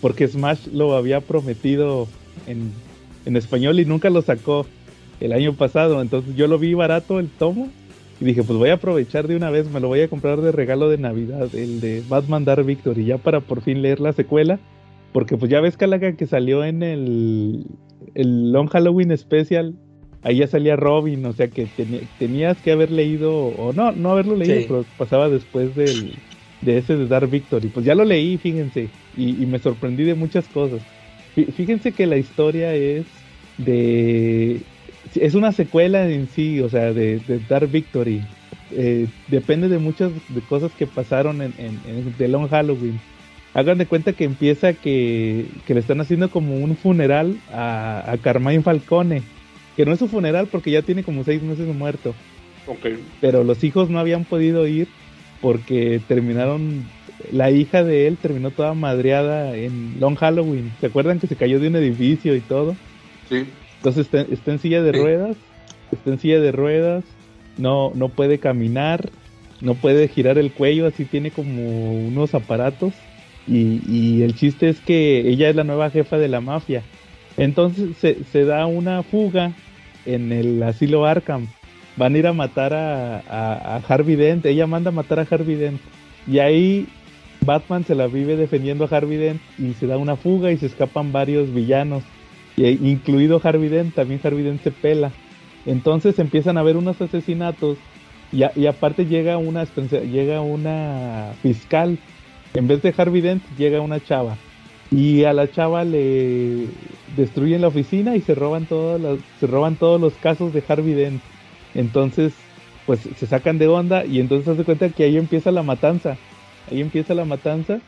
Speaker 4: Porque Smash lo había prometido en, en español y nunca lo sacó el año pasado. Entonces yo lo vi barato el tomo. Y dije, pues voy a aprovechar de una vez, me lo voy a comprar de regalo de Navidad, el de Batman Dark Victory, ya para por fin leer la secuela. Porque pues ya ves, Calaca, que salió en el, el Long Halloween Special, ahí ya salía Robin, o sea que tenías que haber leído, o no, no haberlo leído,
Speaker 6: Sí.
Speaker 4: pero pasaba después del, de ese de Dark Victory. Pues ya lo leí, fíjense, y, y me sorprendí de muchas cosas. Fí- Fíjense que la historia es de... Es una secuela en sí, o sea, de, de Dark Victory. Eh, depende de muchas de cosas que pasaron en, en, en The Long Halloween. Hagan de cuenta que empieza que, que le están haciendo como un funeral a, a Carmine Falcone. Que no es su funeral porque ya tiene como seis meses muerto.
Speaker 5: Ok.
Speaker 4: Pero los hijos no habían podido ir porque terminaron. La hija de él terminó toda madreada en Long Halloween. ¿Se acuerdan que se cayó de un edificio y todo?
Speaker 5: Sí.
Speaker 4: Entonces está, está en silla de
Speaker 6: Sí.
Speaker 4: ruedas. Está en silla de ruedas. No, no puede caminar. No puede girar el cuello. Así tiene como unos aparatos. Y, y el chiste es que ella es la nueva jefa de la mafia. Entonces se, se da una fuga en el asilo Arkham. Van a ir a matar a, a- a Harvey Dent. Ella manda a matar a Harvey Dent. Y ahí Batman se la vive defendiendo a Harvey Dent y se da una fuga y se escapan varios villanos. Y, incluido Harvey Dent, también Harvey Dent se pela. Entonces empiezan a haber unos asesinatos y, y aparte llega una, llega una fiscal. En vez de Harvey Dent llega una chava. Y a la chava le destruyen la oficina y se roban se roban todos los casos de Harvey Dent. Entonces, pues se sacan de onda y entonces se hace cuenta que ahí empieza la matanza. Ahí empieza la matanza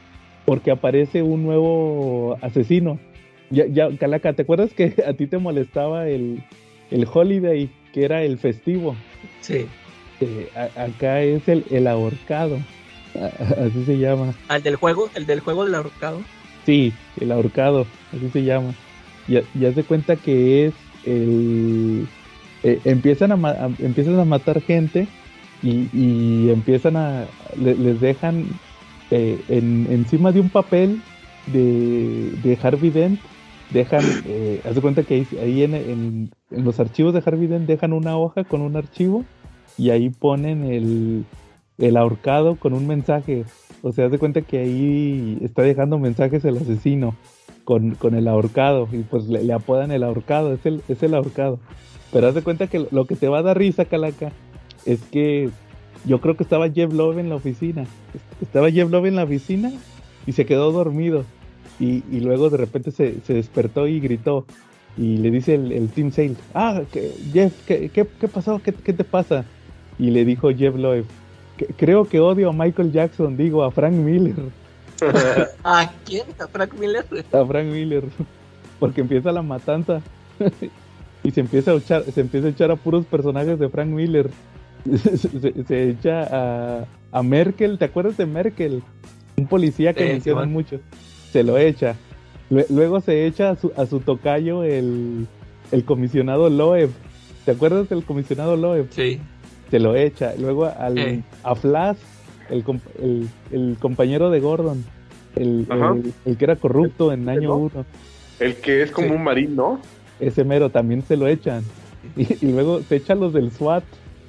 Speaker 4: porque aparece un nuevo asesino. Ya, ya, Calaca, ¿te acuerdas que a ti te molestaba el, el holiday, que era el festivo?
Speaker 6: Sí.
Speaker 4: Eh, a- acá es el, el ahorcado. A- Así se llama.
Speaker 6: Al del juego, el del juego del ahorcado.
Speaker 4: Sí, el ahorcado, así se llama. Ya, ya se cuenta que es el... eh, empiezan, a, a- empiezan a matar gente y, y empiezan a... le- les dejan eh, en, encima de un papel de, de Harvey Dent, dejan... Eh, haz de cuenta que ahí, ahí en, en- en los archivos de Harvey dejan una hoja con un archivo y ahí ponen el, el ahorcado con un mensaje. O sea, haz de cuenta que ahí está dejando mensajes el asesino con, con el ahorcado. Y pues le, le apodan el ahorcado, es el, es el ahorcado. Pero haz de cuenta que lo, lo que te va a dar risa, Calaca, es que yo creo que estaba Jeff Love en la oficina. Estaba Jeff Love en la oficina y se quedó dormido. Y, y luego de repente se, se despertó y gritó. Y le dice el, el Team Sale, ah, ¿qué- Jeff, ¿qué, qué, qué pasó? ¿Qué, ¿Qué te pasa? Y le dijo Jeff Loeb, "Que- creo que odio a Michael Jackson, digo, a Frank Miller.
Speaker 6: ¿A quién? ¿A Frank Miller?
Speaker 4: A Frank Miller. Porque empieza la matanza. y se empieza a echar, se empieza a echar a puros personajes de Frank Miller. se, se- se echa a, a Merkel, ¿te acuerdas de Merkel? Un policía que
Speaker 6: Sí,
Speaker 4: mencionan
Speaker 6: Simón.
Speaker 4: mucho. Se lo echa. Lue- Luego se echa a su, a su tocayo el, el comisionado Loeb. ¿Te acuerdas del comisionado Loeb?
Speaker 6: Sí.
Speaker 4: se lo echa. Luego al,
Speaker 6: Eh.
Speaker 4: a Flash, el, el, el compañero de Gordon, el, el, el que era corrupto en año
Speaker 5: ¿no?
Speaker 4: 1,
Speaker 5: El que es como
Speaker 6: Sí.
Speaker 5: un marín, ¿no?
Speaker 4: ese mero también se lo echan. Y, y luego se echan los del SWAT.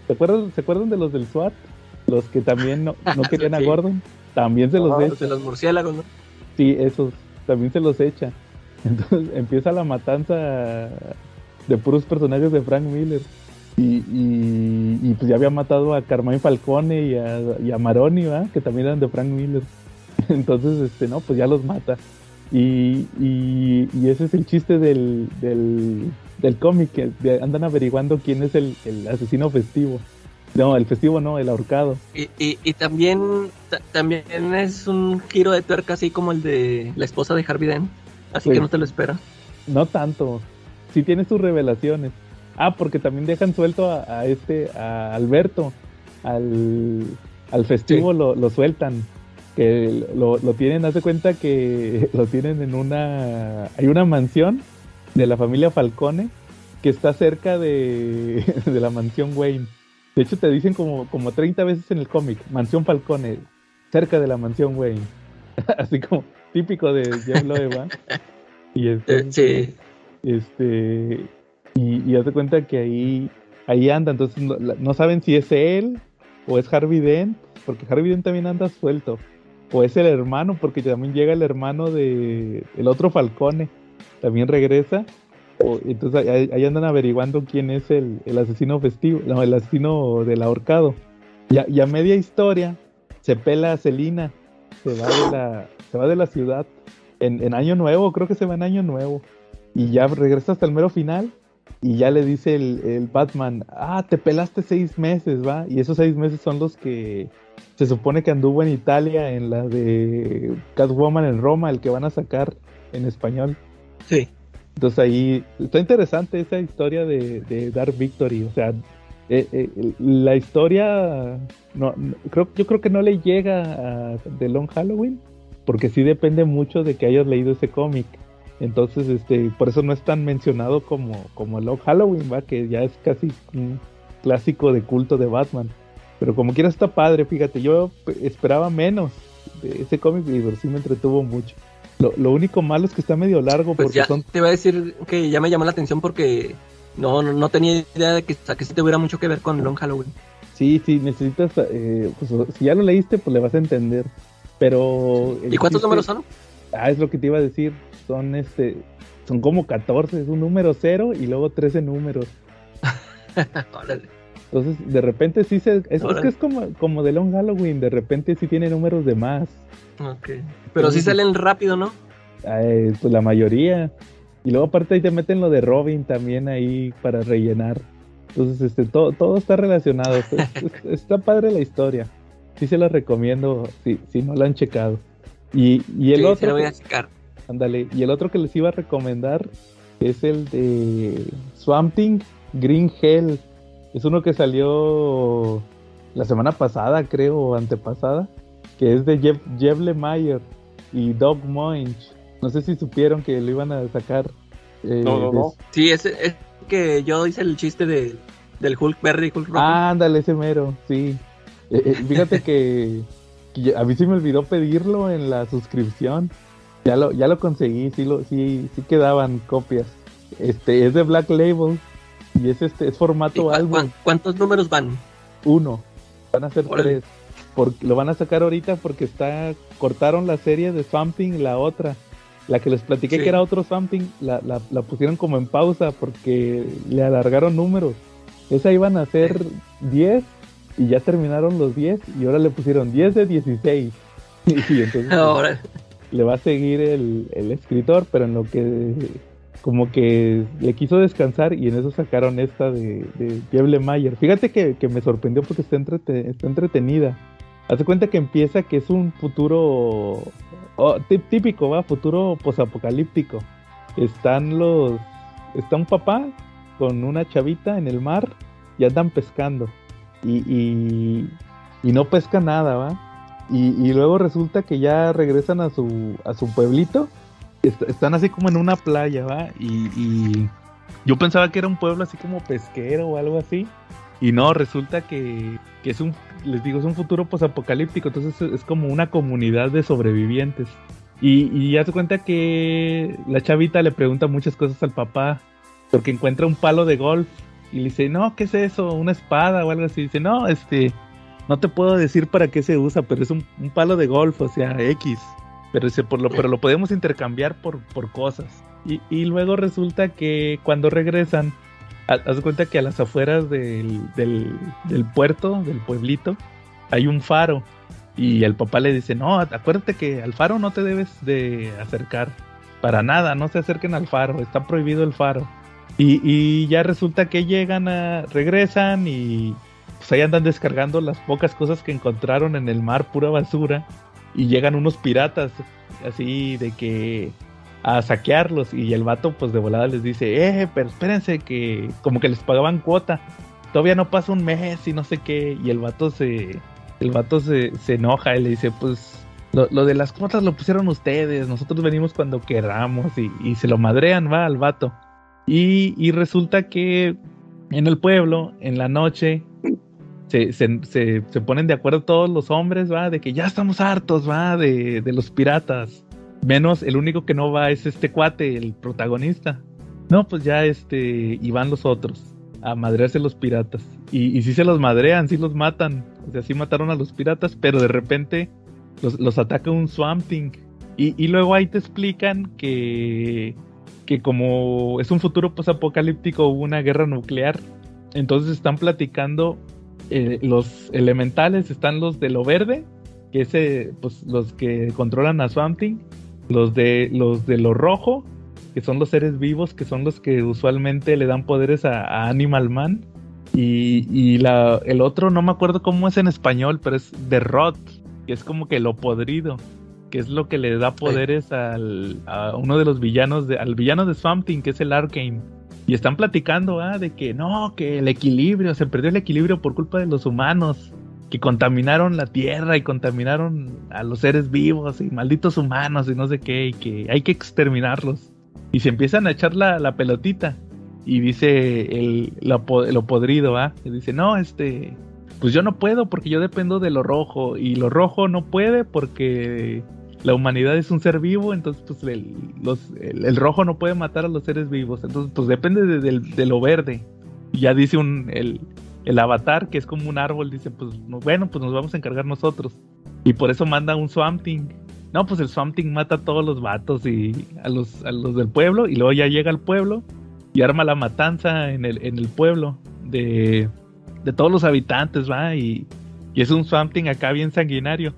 Speaker 4: ¿Se acuerdan, ¿Se acuerdan de los del SWAT? Los que también no, no querían a. Gordon. También se los
Speaker 5: Ajá.
Speaker 4: echan.
Speaker 6: Los de los murciélagos, ¿no?
Speaker 4: Sí, esos también se los echa. Entonces empieza la matanza de puros personajes de Frank Miller. Y, pues ya había matado a Carmine Falcone y a, Maroni, ¿verdad? que también eran de Frank Miller. Entonces, este, no, pues ya los mata. Y, ese es el chiste del, del, cómic, que andan averiguando quién es el asesino festivo. No, el festivo no, el ahorcado.
Speaker 6: Y, y, y también, ta- también es un giro de tuerca así como el de la esposa de Harvey Dent. Así
Speaker 4: Sí.
Speaker 6: que no te lo esperas.
Speaker 4: No tanto. Sí tiene sus revelaciones. Ah, porque también dejan suelto a, a este, a Alberto. Al, al festivo lo, lo sueltan. Que lo, lo tienen, hace cuenta que lo tienen en una... Hay una mansión de la familia Falcone que está cerca de, de la mansión Wayne. De hecho, te dicen como, como 30 veces en el cómic, mansión Falcone, cerca de la mansión Wayne. Así como típico de Jeff Loeb. Y
Speaker 6: Eh,
Speaker 4: este,
Speaker 6: sí.
Speaker 4: este y, y haz de cuenta que ahí ahí anda entonces no, no saben si es él o es Harvey Dent porque Harvey Dent también anda suelto o es el hermano porque también llega el hermano de el otro Falcone también regresa Entonces ahí, ahí andan averiguando quién es el, el asesino festivo, no, el asesino del ahorcado. Y a, y a media historia se pela a Selina, se va de la, se va de la ciudad en, en Año Nuevo, creo que se va en Año Nuevo. Y ya regresa hasta el mero final y ya le dice el, el Batman, ah, te pelaste seis meses, va. Y esos seis meses son los que se supone que anduvo en Italia en la de Catwoman en Roma, el que van a sacar en español.
Speaker 6: Sí.
Speaker 4: Entonces ahí está interesante esa historia de, de Dark Victory. O sea, eh, eh, la historia, no, creo, yo creo que no le llega a The Long Halloween, porque sí depende mucho de que hayas leído ese cómic. Entonces, este, por eso no es tan mencionado como, como Long Halloween, va, que ya es casi un clásico de culto de Batman. Pero como quiera está padre, fíjate, yo pe- esperaba menos de ese cómic y pero sí me entretuvo mucho. Lo, lo único malo es que está medio largo
Speaker 6: Pues
Speaker 4: porque
Speaker 6: ya
Speaker 4: son
Speaker 6: te iba a decir que ya me llamó la atención porque no, no, no tenía idea de que, o sea, que sí tuviera mucho que ver con Long Halloween.
Speaker 4: Sí, sí, necesitas, eh, pues si ya lo leíste, pues le vas a entender. Pero...
Speaker 6: ¿Y cuántos
Speaker 4: chiste-
Speaker 6: números son?
Speaker 4: Ah, es lo que te iba a decir. Son este, son como 14, es un número cero y luego 13 números.
Speaker 6: Órale.
Speaker 4: Entonces, de repente sí se, es, es que es como, como de Long Halloween, de repente sí tiene números de más.
Speaker 6: Ok. Pero sí salen rápido, ¿no?
Speaker 4: Eh, pues la mayoría. Y luego aparte ahí te meten lo de Robin también ahí para rellenar. Entonces, este, todo, todo está relacionado. Es- es- está padre la historia. Sí se la recomiendo si, si no la han checado. Y, y el
Speaker 6: Sí,
Speaker 4: otro,
Speaker 6: lo voy a checar.
Speaker 4: ándale, y el otro que les iba a recomendar es el de Swamp Thing Green Hell. Es uno que salió la semana pasada, creo, o antepasada, que es de Jeff, Jeff Lemire y Doug Moench. No sé si supieron que lo iban a sacar. eh,
Speaker 5: No, no,
Speaker 4: de-
Speaker 5: no.
Speaker 6: Sí, es, es que yo hice el chiste de, del Hulk verde y Hulk rojo.
Speaker 4: Ah, ándale, ese mero, sí. Eh, eh, fíjate que, a mí sí me olvidó pedirlo en la suscripción. Ya lo, ya lo conseguí, sí, lo, sí, sí quedaban copias. Este es de Black Label y es este es
Speaker 6: ¿Y
Speaker 4: formato álbum
Speaker 6: cua- ¿Cuántos números van?
Speaker 4: uno. Van a ser tres. Porque, lo van a sacar ahorita porque está cortaron la serie de Something, la otra. La que les platiqué
Speaker 6: Sí.
Speaker 4: que era otro Something, la, la, la pusieron como en pausa porque le alargaron números. Esa iban a ser 10 y ya terminaron los 10 y ahora le pusieron 10 de 16. Y entonces pues,
Speaker 6: Ahora,
Speaker 4: le va a seguir el, el escritor, pero en lo que como que le quiso descansar y en eso sacaron esta de, de Jeff Mayer. Fíjate que, que me sorprendió porque está, entrete- está entretenida. Hace cuenta que empieza que es un futuro oh, tí- típico, va, futuro posapocalíptico. Están los, está un papá con una chavita en el mar y andan pescando y, y, y no pesca nada, va. Y, y luego resulta que ya regresan a su, a su pueblito. Est- están así como en una playa, ¿va? Y, yo pensaba que era un pueblo así como pesquero o algo así. Y no, resulta que, que es un, les digo, es un futuro posapocalíptico. Entonces es, es como una comunidad de sobrevivientes. Y, y ya se cuenta que la chavita le pregunta muchas cosas al papá. Porque encuentra un palo de golf. Y le dice, no, ¿qué es eso? ¿Una espada o algo así? dice, no, este, no te puedo decir para qué se usa, pero es un, un palo de golf, o sea, X. Pero, dice, por lo, pero lo podemos intercambiar por, por cosas. Y, y luego resulta que cuando regresan, ha- haz cuenta que a las afueras del, del, puerto, del pueblito, hay un faro. Y el papá le dice, no, acuérdate que al faro no te debes de acercar. Para nada, no se acerquen al faro, está prohibido el faro. Y, y ya resulta que llegan regresan y pues ahí andan descargando las pocas cosas que encontraron en el mar, pura basura. Y llegan unos piratas, así de que a saquearlos. Y el vato, pues de volada les dice, eh, pero espérense que como que les pagaban cuota. Todavía no pasa un mes y no sé qué. Y el vato se, el vato se, se enoja y le dice, pues lo, lo de las cuotas lo pusieron ustedes, nosotros venimos cuando queramos. Y, y se lo madrean, va al vato. Y, y resulta que en el pueblo, en la noche, se, se, se, ponen de acuerdo todos los hombres, va, de que ya estamos hartos, va, de, de los piratas. Menos el único que no va es este cuate, el protagonista. No, pues ya este, y van los otros a madrearse los piratas. Y, y sí se los madrean, sí los matan. O sea, sí mataron a los piratas, pero de repente los, los ataca un Swamp Thing. Y, y luego ahí te explican que que como es un futuro apocalíptico hubo una guerra nuclear. Entonces están platicando eh, los elementales, están los de lo verde, que es eh, pues, los que controlan a Swamp Thing, los de, los de lo rojo, que son los seres vivos, que son los que usualmente le dan poderes a, Animal Man. Y, la, el otro, no me acuerdo cómo es en español, pero es The Rot, que es como que lo podrido, que es lo que le da poderes al, a uno de los villanos, de, al villano de Swamp Thing, que es el Arcane. Y están platicando, ah, de que no, que el equilibrio, se perdió el equilibrio por culpa de los humanos, que contaminaron la tierra y contaminaron a los seres vivos y malditos humanos y no sé qué, y que hay que exterminarlos. Y se empiezan a echar la, pelotita. Y dice el, lo, podrido, ¿ah? Y dice, no, este, pues yo no puedo porque yo dependo de lo rojo. Y lo rojo no puede porque la humanidad es un ser vivo, entonces pues el, los, el, rojo no puede matar a los seres vivos, entonces pues depende de, lo verde. Ya dice un, el, el, avatar, que es como un árbol, dice pues bueno, pues nos vamos a encargar nosotros. Y por eso manda un Swamp Thing. No, pues el Swamp Thing mata a todos los vatos y a los, a los del pueblo, y luego ya llega al pueblo y arma la matanza en el, en el pueblo de, de todos los habitantes, va, y, y es un Swamp Thing acá bien sanguinario.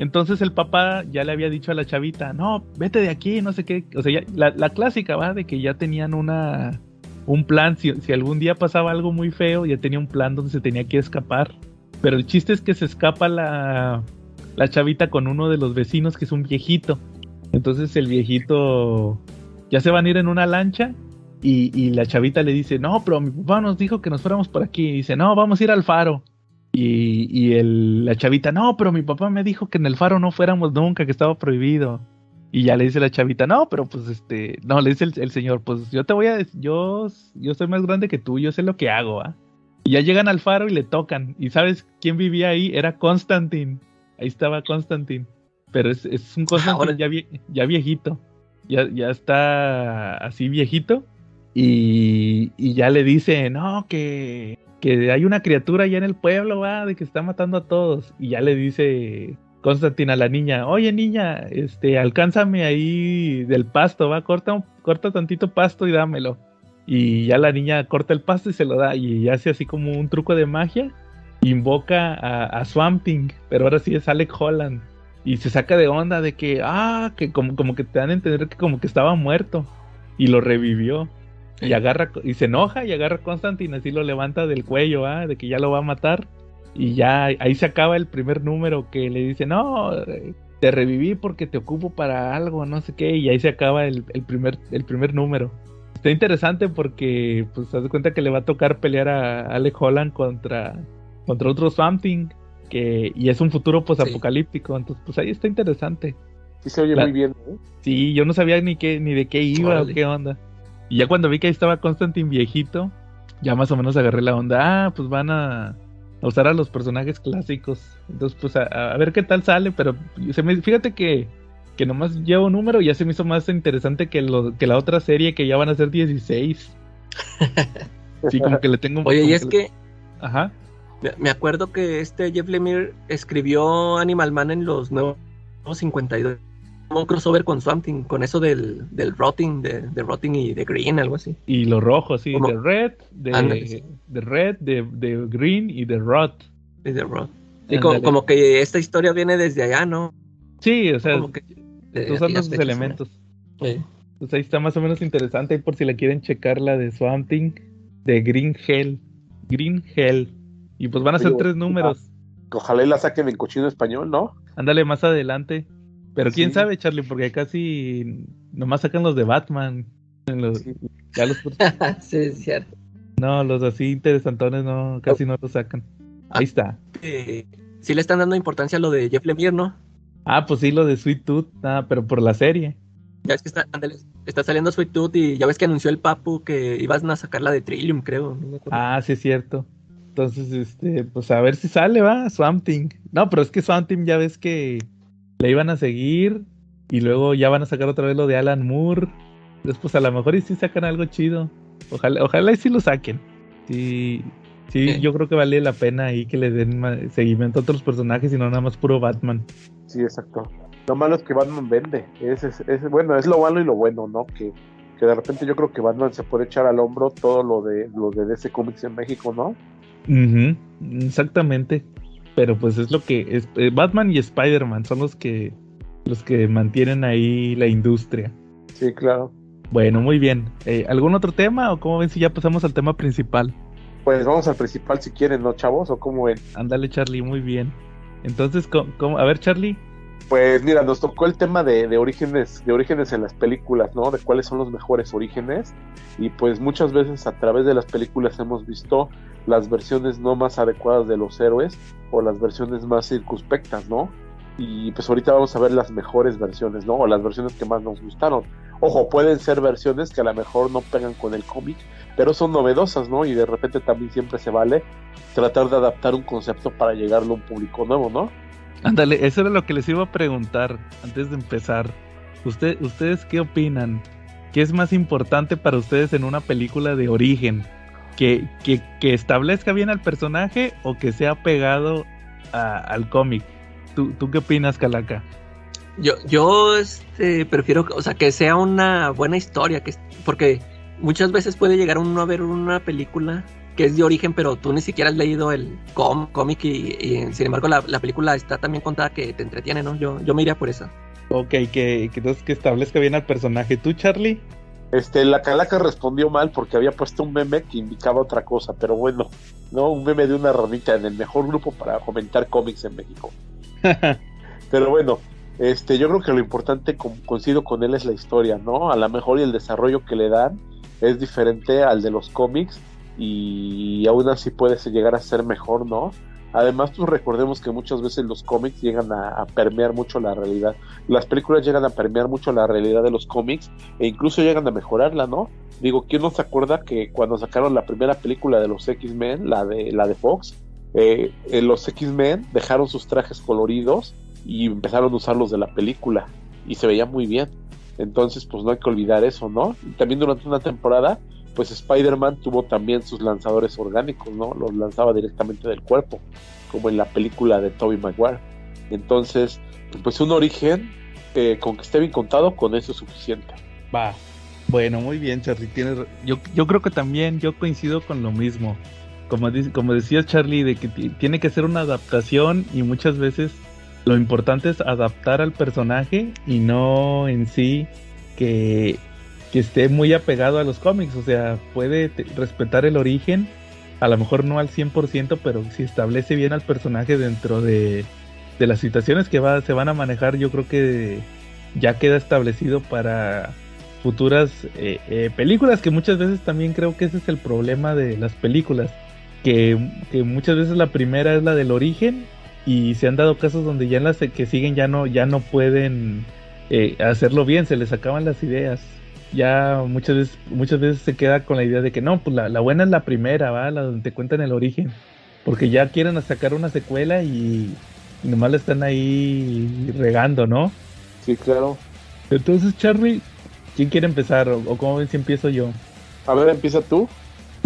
Speaker 4: Entonces el papá ya le había dicho a la chavita, no, vete de aquí, no sé qué. O sea, la, clásica va de que ya tenían una un plan. Si, algún día pasaba algo muy feo, ya tenía un plan donde se tenía que escapar. Pero el chiste es que se escapa la, la chavita con uno de los vecinos que es un viejito. Entonces el viejito ya se van a ir en una lancha y, y, la chavita le dice, no, pero mi papá nos dijo que nos fuéramos por aquí. Y dice, no, vamos a ir al faro. Y, el, la chavita, no, pero mi papá me dijo que en el faro no fuéramos nunca, que estaba prohibido. Y ya le dice la chavita, no, pero pues este, no, le dice el, señor, pues yo te voy a, yo, yo soy más grande que tú, yo sé lo que hago, ¿ah? Y ya llegan al faro y le tocan. ¿Y sabes quién vivía ahí? Era Constantine. Ahí estaba Constantine. Pero es, es un Constantine ya, ya viejito. Ya, ya está así viejito. Y, y ya le dice, no, que que hay una criatura allá en el pueblo, va, de que está matando a todos. Y ya le dice Constantina a la niña, oye niña, este, alcánzame ahí del pasto, va, corta, corta tantito pasto y dámelo. Y ya la niña corta el pasto y se lo da. Y hace así como un truco de magia. Invoca a, a Swamping, pero ahora sí es Alec Holland. Y se saca de onda de que, ah, que como, como que te dan a entender que como que estaba muerto. Y lo revivió. Y agarra, y se enoja y agarra a Constantine, así lo levanta del cuello, ¿ah? de que ya lo va a matar. Y ya ahí se acaba el primer número que le dice, no, te reviví porque te ocupo para algo, no sé qué. Y ahí se acaba el, primer, el primer número. Está interesante porque, pues, se cuenta que le va a tocar pelear a Alec Holland contra, contra otro Something. Que, y es un futuro pues apocalíptico. Entonces, pues ahí está interesante.
Speaker 5: Sí, se oye muy bien. ¿eh?
Speaker 4: Sí, yo no sabía ni qué, ni de qué iba o qué onda. Y ya cuando vi que ahí estaba Constantine viejito, ya más o menos agarré la onda. Ah, pues van a, usar a los personajes clásicos. Entonces, pues a, ver qué tal sale. Pero se me, fíjate que, que nomás llevo un número y ya se me hizo más interesante que, lo, que la otra serie que ya van a ser 16. sí, como que le tengo
Speaker 6: Oye, y es que.
Speaker 4: Ajá.
Speaker 6: Me acuerdo que este Jeff Lemire escribió Animal Man en los nuevos 52 un crossover con something, con eso del, del rotting, de, de rotting y de green, algo así.
Speaker 4: Y los rojos, sí, de red, de, de red, de, de, green y de rot.
Speaker 6: Y de rot. Y como, que esta historia viene desde allá, ¿no?
Speaker 4: Sí, o sea, usando esos elementos. Sí. Pues ahí está más o menos interesante, por si la quieren checar la de Swamp de Green Hell. Green Hell. Y pues van a ser tres números.
Speaker 5: Ojalá y la saquen en cochino español, ¿no?
Speaker 4: Ándale más adelante. Pero quién sabe, Charlie, porque casi nomás sacan los de Batman. Los, ya los...
Speaker 6: sí, es cierto.
Speaker 4: No, los así interesantones no, casi no los sacan. Ahí está.
Speaker 6: Eh, sí le están dando importancia a lo de Jeff Lemire, ¿no?
Speaker 4: Ah, pues sí, lo de Sweet Tooth, ah, pero por la serie.
Speaker 6: Ya ves que está, está saliendo Sweet Tooth y ya ves que anunció el Papu que iban a sacar la de Trillium, creo.
Speaker 4: ah, sí es cierto. Entonces, este, pues a ver si sale, va, Swamp Thing. No, pero es que Swamp Thing ya ves que le iban a seguir y luego ya van a sacar otra vez lo de Alan Moore. Después a lo mejor y sí sacan algo chido. Ojalá, ojalá y sí lo saquen. Sí, sí, yo creo que vale la pena ahí que le den seguimiento a otros personajes y no nada más puro Batman.
Speaker 5: Sí, exacto. Lo malo es que Batman vende. Es, es, bueno, es lo malo y lo bueno, ¿no? Que, que de repente yo creo que Batman se puede echar al hombro todo lo de lo de DC Comics en México, ¿no?
Speaker 4: Ujú, exactamente. Pero pues es lo que es, eh, Batman y Spider-Man son los que los que mantienen ahí la industria.
Speaker 5: Sí, claro.
Speaker 4: Bueno, muy bien. Eh, ¿Algún otro tema o cómo ven si ya pasamos al tema principal?
Speaker 5: Pues vamos al principal si quieren, ¿no, chavos? ¿O cómo ven?
Speaker 4: Ándale, Charlie, muy bien. Entonces, ¿cómo, cómo- a ver, Charlie.
Speaker 5: Pues mira, nos tocó el tema de, de orígenes, de orígenes en las películas, ¿no? De cuáles son los mejores orígenes. Y pues muchas veces a través de las películas hemos visto las versiones no más adecuadas de los héroes o las versiones más circunspectas, ¿no? Y pues ahorita vamos a ver las mejores versiones, ¿no? O las versiones que más nos gustaron. Ojo, pueden ser versiones que a lo mejor no pegan con el cómic, pero son novedosas, ¿no? Y de repente también siempre se vale tratar de adaptar un concepto para llegarle a un público nuevo, ¿no?
Speaker 4: Ándale, eso era lo que les iba a preguntar antes de empezar. Usted, ¿Ustedes qué opinan? ¿Qué es más importante para ustedes en una película de origen? ¿Que, que, que establezca bien al personaje o que sea pegado al cómic? ¿Tú, ¿Tú qué opinas, Calaca?
Speaker 6: Yo, yo este, prefiero, o sea, que sea una buena historia, que, porque muchas veces puede llegar uno a ver una película que es de origen, pero tú ni siquiera has leído el com- cómic y, y, sin embargo la, la película está también contada que te entretiene, ¿no? Yo, yo me iría por esa.
Speaker 4: Ok, que, que, entonces que establezca bien al personaje. ¿Tú, Charlie?
Speaker 5: Este, la calaca respondió mal porque había puesto un meme que indicaba otra cosa, pero bueno, no, un meme de una ranita en el mejor grupo para comentar cómics en México. Pero bueno, este, yo creo que lo importante, co- coincido con él, es la historia, ¿no? A lo mejor y el desarrollo que le dan es diferente al de los cómics y aún así puede se- llegar a ser mejor, ¿no? Además, pues recordemos que muchas veces los cómics llegan a, a permear mucho la realidad. Las películas llegan a permear mucho la realidad de los cómics e incluso llegan a mejorarla, ¿no? Digo, ¿quién no se acuerda que cuando sacaron la primera película de los X-Men, la de, la de Fox, eh, eh, los X-Men dejaron sus trajes coloridos y empezaron a usarlos de la película y se veía muy bien. Entonces, pues no hay que olvidar eso, ¿no? Y también durante una temporada, pues Spider-Man tuvo también sus lanzadores orgánicos, ¿no? Los lanzaba directamente del cuerpo, como en la película de Tobey Maguire. Entonces, pues un origen eh, con que esté bien contado, con eso es suficiente.
Speaker 4: Va. Bueno, muy bien, Charlie. Tienes, yo, yo creo que también yo coincido con lo mismo. Como, di- como decías, Charlie, de que ti- tiene que ser una adaptación y muchas veces lo importante es adaptar al personaje y no en sí que, que esté muy apegado a los cómics. O sea, puede respetar el origen, a lo mejor no al 100%, pero si establece bien al personaje dentro de, de las situaciones que va, se van a manejar, yo creo que ya queda establecido para futuras eh, eh, películas, que muchas veces también creo que ese es el problema de las películas, que, que muchas veces la primera es la del origen y se han dado casos donde ya en las que siguen ya no, ya no pueden eh, hacerlo bien, se les acaban las ideas. Ya muchas veces, muchas veces se queda con la idea de que no, pues la, la buena es la primera, ¿va? La donde te cuentan el origen. Porque ya quieren sacar una secuela y, y nomás la están ahí regando, ¿no?
Speaker 5: Sí, claro.
Speaker 4: Entonces, Charlie, ¿quién quiere empezar? ¿O, o cómo ven si empiezo yo?
Speaker 5: A ver, empieza tú.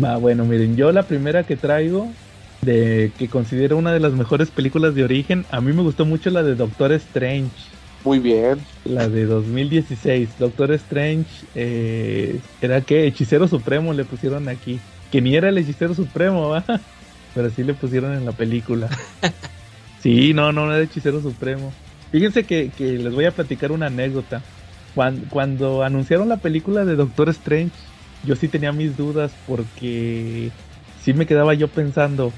Speaker 4: Va, bueno, miren, yo la primera que traigo, de que considero una de las mejores películas de origen, a mí me gustó mucho la de Doctor Strange,
Speaker 5: Muy bien.
Speaker 4: la de 2016. Doctor Strange eh, era que hechicero supremo le pusieron aquí, que ni era el hechicero supremo, ¿va? pero sí le pusieron en la película. Sí, no, no, no era hechicero supremo. Fíjense que, que les voy a platicar una anécdota. Cuando, cuando anunciaron la película de Doctor Strange, yo sí tenía mis dudas porque sí me quedaba yo pensando,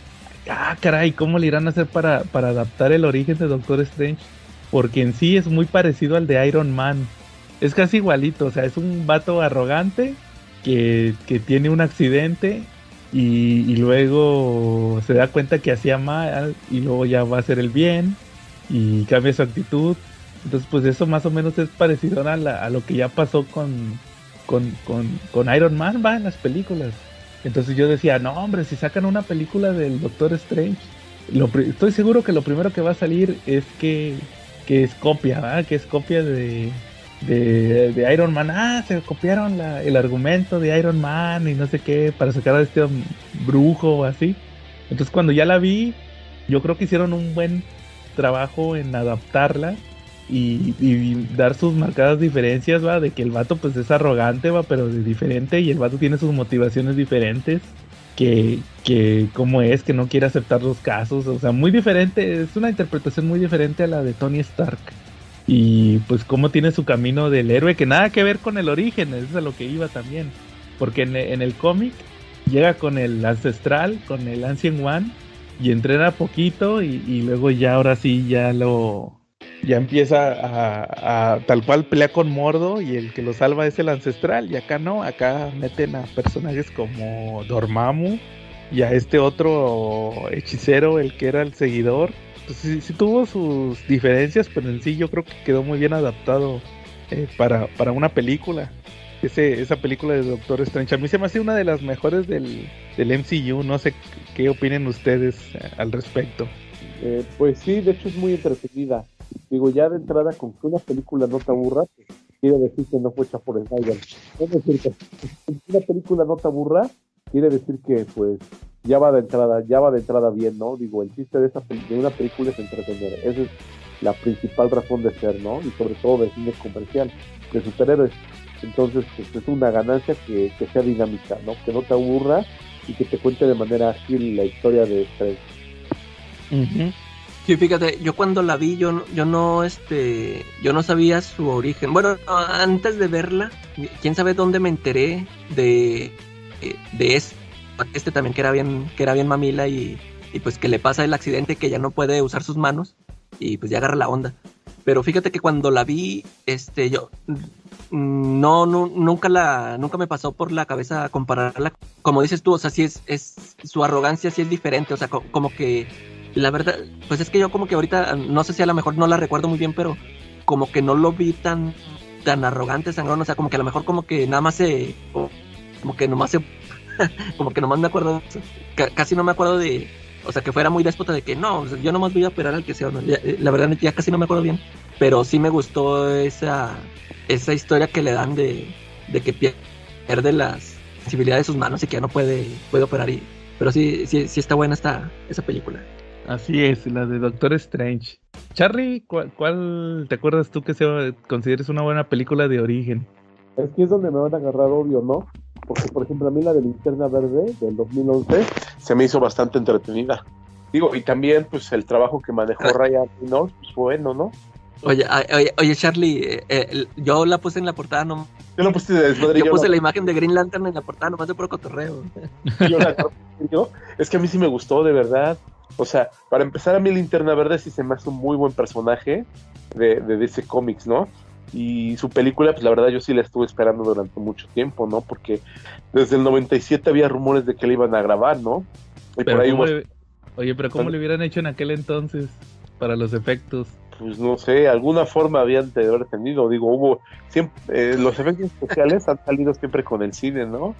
Speaker 4: ah, caray, ¿cómo le irán a hacer para, para adaptar el origen de Doctor Strange? Porque en sí es muy parecido al de Iron Man. Es casi igualito, o sea, es un vato arrogante que, que tiene un accidente y, luego se da cuenta que hacía mal y luego ya va a hacer el bien y cambia su actitud. Entonces, pues eso más o menos es parecido a, lo que ya pasó con, con, con, con Iron Man, va, en las películas. Entonces yo decía, no, hombre, si sacan una película del Doctor Strange, estoy seguro que lo primero que va a salir es que, que es copia, ¿verdad? Que es copia de, de, de Iron Man. Ah, se copiaron el argumento de Iron Man y no sé qué para sacar a este brujo o así. Entonces cuando ya la vi, yo creo que hicieron un buen trabajo en adaptarla y, y dar sus marcadas diferencias, va, de que el vato pues es arrogante, va, pero de diferente y el vato tiene sus motivaciones diferentes, que, que cómo es, que no quiere aceptar los casos, o sea, muy diferente, es una interpretación muy diferente a la de Tony Stark. Y pues cómo tiene su camino del héroe, que nada que ver con el origen, eso es a lo que iba también. Porque en, en el cómic llega con el ancestral, con el Ancient One, y entrena poquito y, y luego ya ahora sí ya lo, ya empieza a, tal cual pelea con Mordo y el que lo salva es el ancestral y acá no, acá meten a personajes como Dormammu y a este otro hechicero, el que era el seguidor. Pues sí, sí tuvo sus diferencias, pero en sí yo creo que quedó muy bien adaptado eh, para, para una película. Ese, esa película de Doctor Strange a mí se me hace una de las mejores del, del MCU, no sé qué opinen ustedes eh, al respecto.
Speaker 2: Eh, pues sí, de hecho es muy entretenida. Digo, ya de entrada, con que una película no te aburra, quiere decir que no fue hecha por Snyder. Es decir, que una película no te aburra, quiere decir que, pues, ya va de entrada, ya va de entrada bien, ¿no? Digo, el chiste de, esa, de una película es entretener. Esa es la principal razón de ser, ¿no? Y sobre todo de cine comercial, de superhéroes. Entonces, pues, es una ganancia que, que sea dinámica, ¿no? Que no te aburra y que te cuente de manera ágil la historia de Strange.
Speaker 6: Uh. Sí, fíjate, yo cuando la vi, yo, yo no, este, yo no sabía su origen. Bueno, antes de verla, quién sabe dónde me enteré de, de este, este también que era bien, que era bien mamila y, y pues que le pasa el accidente que ya no puede usar sus manos y pues ya agarra la onda. Pero fíjate que cuando la vi, este, yo no, no, nunca la, nunca me pasó por la cabeza compararla. Como dices tú, o sea, sí es, es su arrogancia sí es diferente, o sea, co como que la verdad, pues es que yo como que ahorita, no sé si a lo mejor no la recuerdo muy bien, pero como que no lo vi tan, tan arrogante, sangrón, o sea, como que a lo mejor como que nada más se, como que nomás se, como que nomás me acuerdo, casi no me acuerdo de, o sea, que fuera muy déspota de que no, yo nomás voy a operar al que sea, ¿no? la verdad ya casi no me acuerdo bien, pero sí me gustó esa, esa historia que le dan de, de que pierde las sensibilidades de sus manos y que ya no puede, puede operar, y, pero sí, sí, sí está buena esta, esa película.
Speaker 4: Así es, la de Doctor Strange. Charlie, ¿cuál, ¿cuál, te acuerdas tú que se consideres una buena película de origen?
Speaker 2: Es que es donde me van a agarrar obvio, ¿no? Porque, por ejemplo, a mí la de Linterna Verde del 2011
Speaker 5: se me hizo bastante entretenida. Digo, y también, pues, el trabajo que manejó ah. Ryan Reynolds, pues, bueno, ¿no?
Speaker 6: Oye, oye, oye Charlie, eh, eh, yo la puse en la portada, no.
Speaker 5: Yo la puse de desmadre.
Speaker 6: Yo, yo puse la imagen de Green Lantern en la portada, nomás de puro cotorreo.
Speaker 5: Yo la, yo, es que a mí sí me gustó, de verdad. O sea, para empezar, a mí Linterna Verde sí se me hace un muy buen personaje de, de DC Comics, ¿no? Y su película, pues la verdad yo sí la estuve esperando durante mucho tiempo, ¿no? Porque desde el 97 había rumores de que la iban a grabar, ¿no?
Speaker 4: Y pero por ahí hubo... le... Oye, pero ¿cómo le hubieran hecho en aquel entonces para los efectos?
Speaker 5: Pues no sé, alguna forma habían de haber tenido. Digo, hubo siempre, eh, los efectos especiales han salido siempre con el cine, ¿no?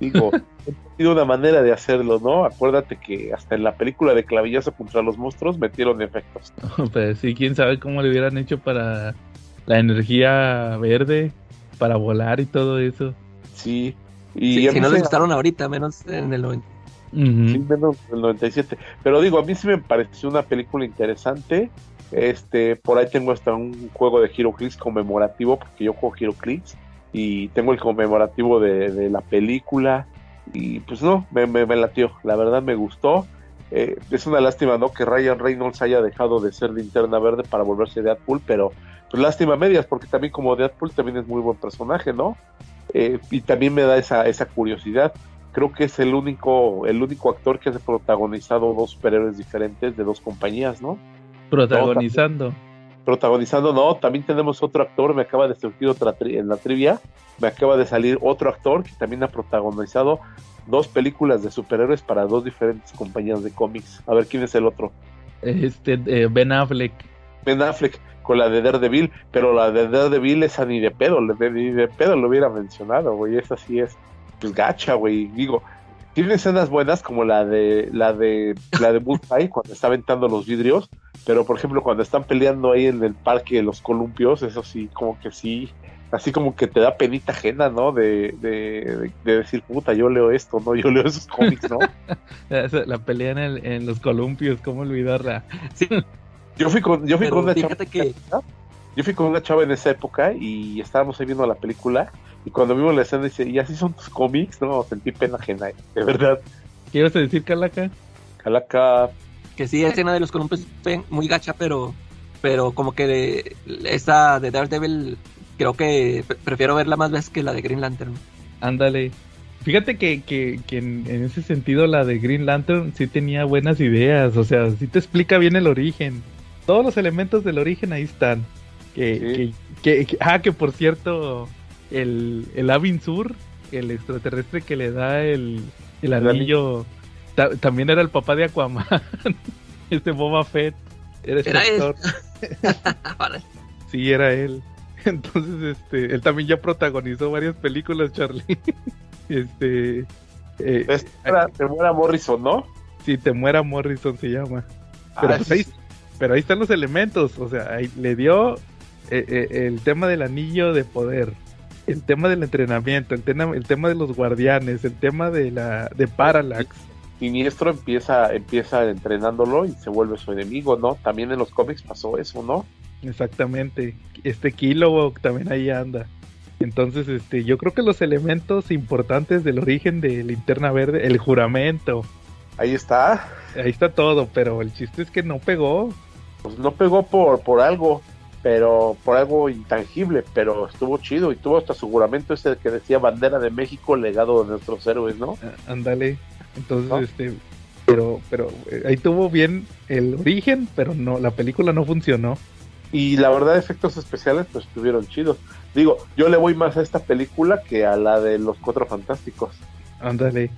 Speaker 5: Digo, ha sido una manera de hacerlo, ¿no? Acuérdate que hasta en la película de Clavillazo contra los monstruos metieron efectos.
Speaker 4: pues sí, quién sabe cómo le hubieran hecho para la energía verde, para volar y todo eso.
Speaker 5: Sí,
Speaker 6: y sí, si no les gustaron ahorita, menos en el 90.
Speaker 5: Uh -huh. sí, menos en el 97. Pero digo, a mí sí me pareció una película interesante. Este, por ahí tengo hasta un juego de HeroClix conmemorativo, porque yo juego HeroClix y tengo el conmemorativo de, de, la película y pues no, me, me, me latió, la verdad me gustó. Eh, es una lástima, ¿no? Que Ryan Reynolds haya dejado de ser linterna verde para volverse Deadpool, pero pues lástima medias, porque también como Deadpool también es muy buen personaje, ¿no? Eh, y también me da esa, esa curiosidad. Creo que es el único, el único actor que ha protagonizado dos superhéroes diferentes de dos compañías, ¿no?
Speaker 4: Protagonizando.
Speaker 5: No, protagonizando, no, también tenemos otro actor, me acaba de surgir otra tri en la trivia, me acaba de salir otro actor que también ha protagonizado dos películas de superhéroes para dos diferentes compañías de cómics. A ver quién es el otro.
Speaker 4: Este, eh, Ben Affleck.
Speaker 5: Ben Affleck con la de Daredevil, pero la de Daredevil esa ni de pedo, ni de pedo lo hubiera mencionado, güey, esa sí es, pues gacha, güey, digo, tiene escenas buenas como la de la de la de Bullseye cuando está aventando los vidrios, pero por ejemplo cuando están peleando ahí en el parque de los columpios, eso sí, como que sí, así como que te da penita ajena, ¿no? De, de, de decir, puta, yo leo esto, ¿no? Yo leo esos cómics, ¿no?
Speaker 4: la pelea en, el, en los columpios, ¿cómo olvidarla?
Speaker 6: Sí.
Speaker 5: Yo fui con, yo fui
Speaker 6: pero
Speaker 5: con una
Speaker 6: fíjate que...
Speaker 5: yo fui con una chava en esa época y estábamos ahí viendo la película y cuando vimos la escena dice, ¿y así son tus cómics? No, sentí pena ajena, de verdad.
Speaker 4: ¿Qué ibas a decir, Calaca?
Speaker 5: Calaca,
Speaker 6: Que sí, la escena de los columpios muy gacha, pero, pero como que de- esa de Daredevil creo que pre- prefiero verla más veces que la de Green Lantern.
Speaker 4: Ándale. Fíjate que, que, que en, en ese sentido la de Green Lantern sí tenía buenas ideas, o sea, sí te explica bien el origen. Todos los elementos del origen ahí están. Que,
Speaker 5: Sí.
Speaker 4: que, ah, que por cierto, el, el Avin Sur, el extraterrestre que le da el, el anillo, ta- también era el papá de Aquaman. este Boba Fett. Era, este
Speaker 6: Era él.
Speaker 4: actor.
Speaker 6: Vale.
Speaker 4: Sí, era él. Entonces, este, él también ya protagonizó varias películas, Charlie. Este, eh,
Speaker 5: te muera Morrison, ¿no?
Speaker 4: si te muera Morrison se llama. Pero,
Speaker 5: Ah,
Speaker 4: pues
Speaker 5: sí,
Speaker 4: ahí, pero ahí están los elementos, o sea, ahí le dio eh, eh, el tema del anillo de poder, el tema del entrenamiento, el tema, el tema de los guardianes, el tema de la de Parallax.
Speaker 5: Siniestro empieza, empieza entrenándolo y se vuelve su enemigo, ¿no? También en los cómics pasó eso, ¿no?
Speaker 4: Exactamente. Este Kilowog también ahí anda. Entonces, este, yo creo que los elementos importantes del origen de Linterna Verde, el juramento,
Speaker 5: Ahí está.
Speaker 4: ahí está todo, pero el chiste es que no pegó.
Speaker 5: Pues no pegó por, por algo, pero por algo intangible, pero estuvo chido y tuvo hasta su juramento ese que decía bandera de México, legado de nuestros héroes, ¿no?
Speaker 4: Ah, Ándale. Entonces,
Speaker 5: ¿No?
Speaker 4: este, pero, pero eh, ahí tuvo bien el origen, pero no, la película no funcionó.
Speaker 5: Y la verdad, efectos especiales, pues estuvieron chidos. Digo, yo le voy más a esta película que a la de los Cuatro Fantásticos.
Speaker 4: Ándale.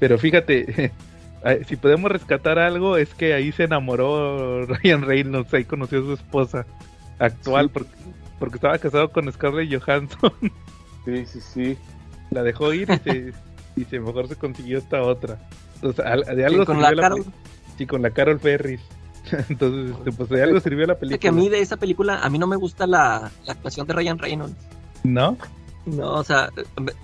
Speaker 4: Pero fíjate, si podemos rescatar algo, es que ahí se enamoró Ryan Reynolds, ahí conoció a su esposa actual,
Speaker 5: Sí.
Speaker 4: porque, porque estaba casado con Scarlett Johansson.
Speaker 5: Sí, sí, sí.
Speaker 4: la dejó ir y se, y se mejor se consiguió esta otra. Entonces, al- de algo
Speaker 6: con
Speaker 4: sirvió
Speaker 6: la Carol.
Speaker 4: Sí, con la Carol Ferris. Entonces, este, pues de algo sirvió la película.
Speaker 6: que a mí de esa película, a mí no me gusta la, la actuación de Ryan Reynolds.
Speaker 4: ¿No?
Speaker 6: No, o sea,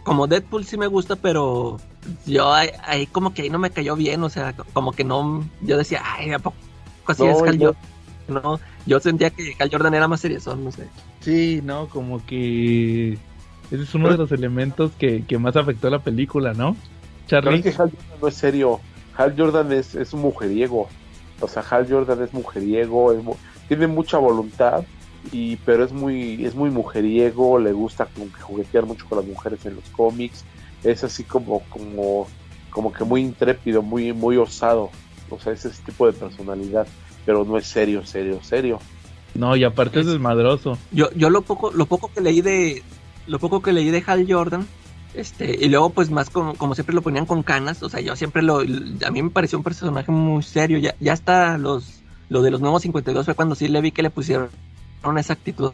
Speaker 6: como Deadpool sí me gusta, pero yo ahí, ahí como que ahí no me cayó bien, o sea, como que no, yo decía, ay, ¿a poco así
Speaker 5: No,
Speaker 6: es Hal
Speaker 5: no.
Speaker 6: Yo sentía que Hal Jordan era más seriezón, no sé.
Speaker 4: Sí, no, como que ese es uno de los elementos que, que más afectó a la película, ¿no? Charlie.
Speaker 5: es que Hal Jordan no es serio. Hal Jordan es, es un mujeriego. O sea, Hal Jordan es mujeriego, es mu- tiene mucha voluntad, y pero es muy, es muy mujeriego, le gusta como que juguetear mucho con las mujeres en los cómics. Es así como, como, como que muy intrépido, muy, muy osado. O sea, es ese tipo de personalidad. Pero no es serio, serio, serio.
Speaker 4: No, y aparte es
Speaker 6: Es-
Speaker 4: desmadroso.
Speaker 6: Yo, yo lo poco, lo poco que leí de, lo poco que leí de Hal Jordan, este, y luego pues más como, como siempre lo ponían con canas, o sea, yo siempre lo, a mí me pareció un personaje muy serio, ya, ya hasta los, lo de los nuevos 52 fue cuando sí le vi que le pusieron esa actitud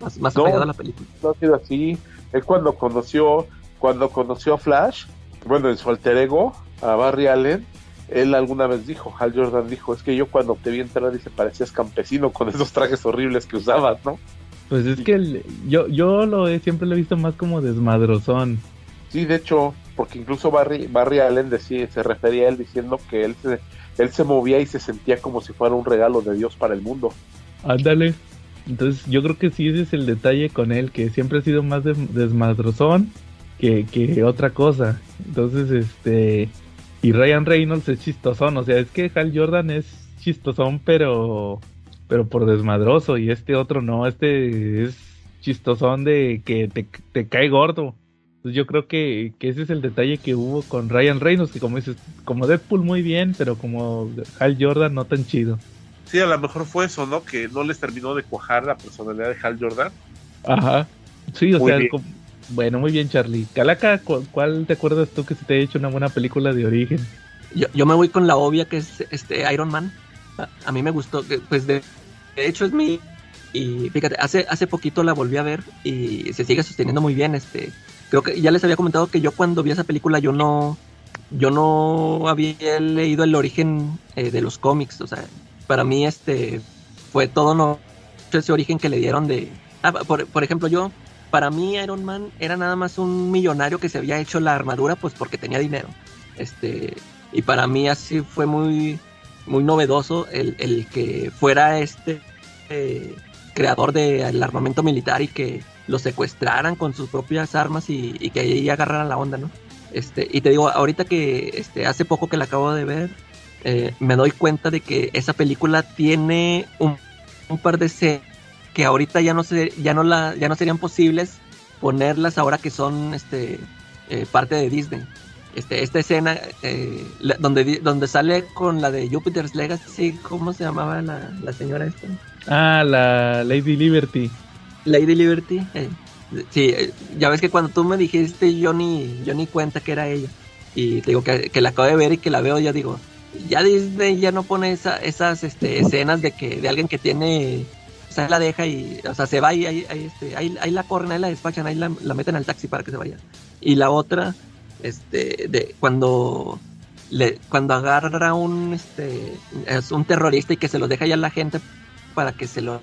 Speaker 6: más, más
Speaker 5: No.
Speaker 6: apegada a la película.
Speaker 5: no ha sido así. Él cuando conoció, cuando conoció a Flash, bueno, en su alter ego, a Barry Allen, él alguna vez dijo, Hal Jordan dijo, es que yo cuando te vi entrar, dice, parecías campesino con esos trajes horribles que usabas, ¿no?
Speaker 4: Pues es que el- yo, yo lo he, siempre lo he visto más como desmadrozón.
Speaker 5: Sí, de hecho, porque incluso Barry, Barry Allen decía, se refería a él diciendo que él se, él se movía y se sentía como si fuera un regalo de Dios para el mundo.
Speaker 4: Ándale. Entonces yo creo que sí ese es el detalle con él, que siempre ha sido más des- desmadrozón que, que otra cosa. Entonces, este... Y Ryan Reynolds es chistosón, o sea, es que Hal Jordan es chistosón, pero... Pero por desmadroso, y este otro no, este es chistosón de que te, te cae gordo. Entonces yo creo que, que ese es el detalle que hubo con Ryan Reynolds, que como dices, como Deadpool muy bien, pero como Hal Jordan no tan chido.
Speaker 5: Sí, a lo mejor fue eso, ¿no? Que no les terminó de cuajar la personalidad de Hal Jordan.
Speaker 4: Ajá. Sí, o
Speaker 5: Muy
Speaker 4: sea. Bueno, muy bien, Charlie. Calaca, ¿cu- ¿cuál te acuerdas tú que se te ha hecho una buena película de origen?
Speaker 6: Yo, yo me voy con la obvia que es este Iron Man. A, a mí me gustó, pues de, de hecho es mi y fíjate, hace hace poquito la volví a ver y se sigue sosteniendo muy bien, este creo que ya les había comentado que yo cuando vi esa película yo no yo no había leído el origen eh, de los cómics, o sea, para mí este fue todo no ese origen que le dieron de ah, por, por ejemplo, yo para mí Iron Man era nada más un millonario que se había hecho la armadura pues porque tenía dinero. Este, y para mí así fue muy, muy novedoso el, el que fuera este, eh, creador del armamento militar y que lo secuestraran con sus propias armas y, que ahí agarraran la onda, ¿no? Este, y te digo, ahorita que este, hace poco que la acabo de ver, eh, me doy cuenta de que esa película tiene un, un par de escenas que ahorita ya no se, ya no la, ya no serían posibles ponerlas ahora que son este eh, parte de Disney. Este, esta escena eh, la- donde, donde sale con la de Jupiter's Legacy, ¿cómo se llamaba la, la señora esta?
Speaker 4: Ah, la Lady Liberty.
Speaker 6: Lady Liberty. eh, sí, eh, ya ves que cuando tú me dijiste yo ni, yo ni cuenta que era ella. Y te digo que, que la acabo de ver y que la veo, ya digo, ya Disney ya no pone esa- esas este, escenas de que de alguien que tiene, o sea, la deja y, o sea, se va y ahí, ahí, este, ahí, ahí la corren, ahí la despachan, ahí la, meten al taxi para que se vaya. Y la otra, este, de cuando cuando agarra un, este, es un terrorista y que se lo deja ya a la gente para que se lo,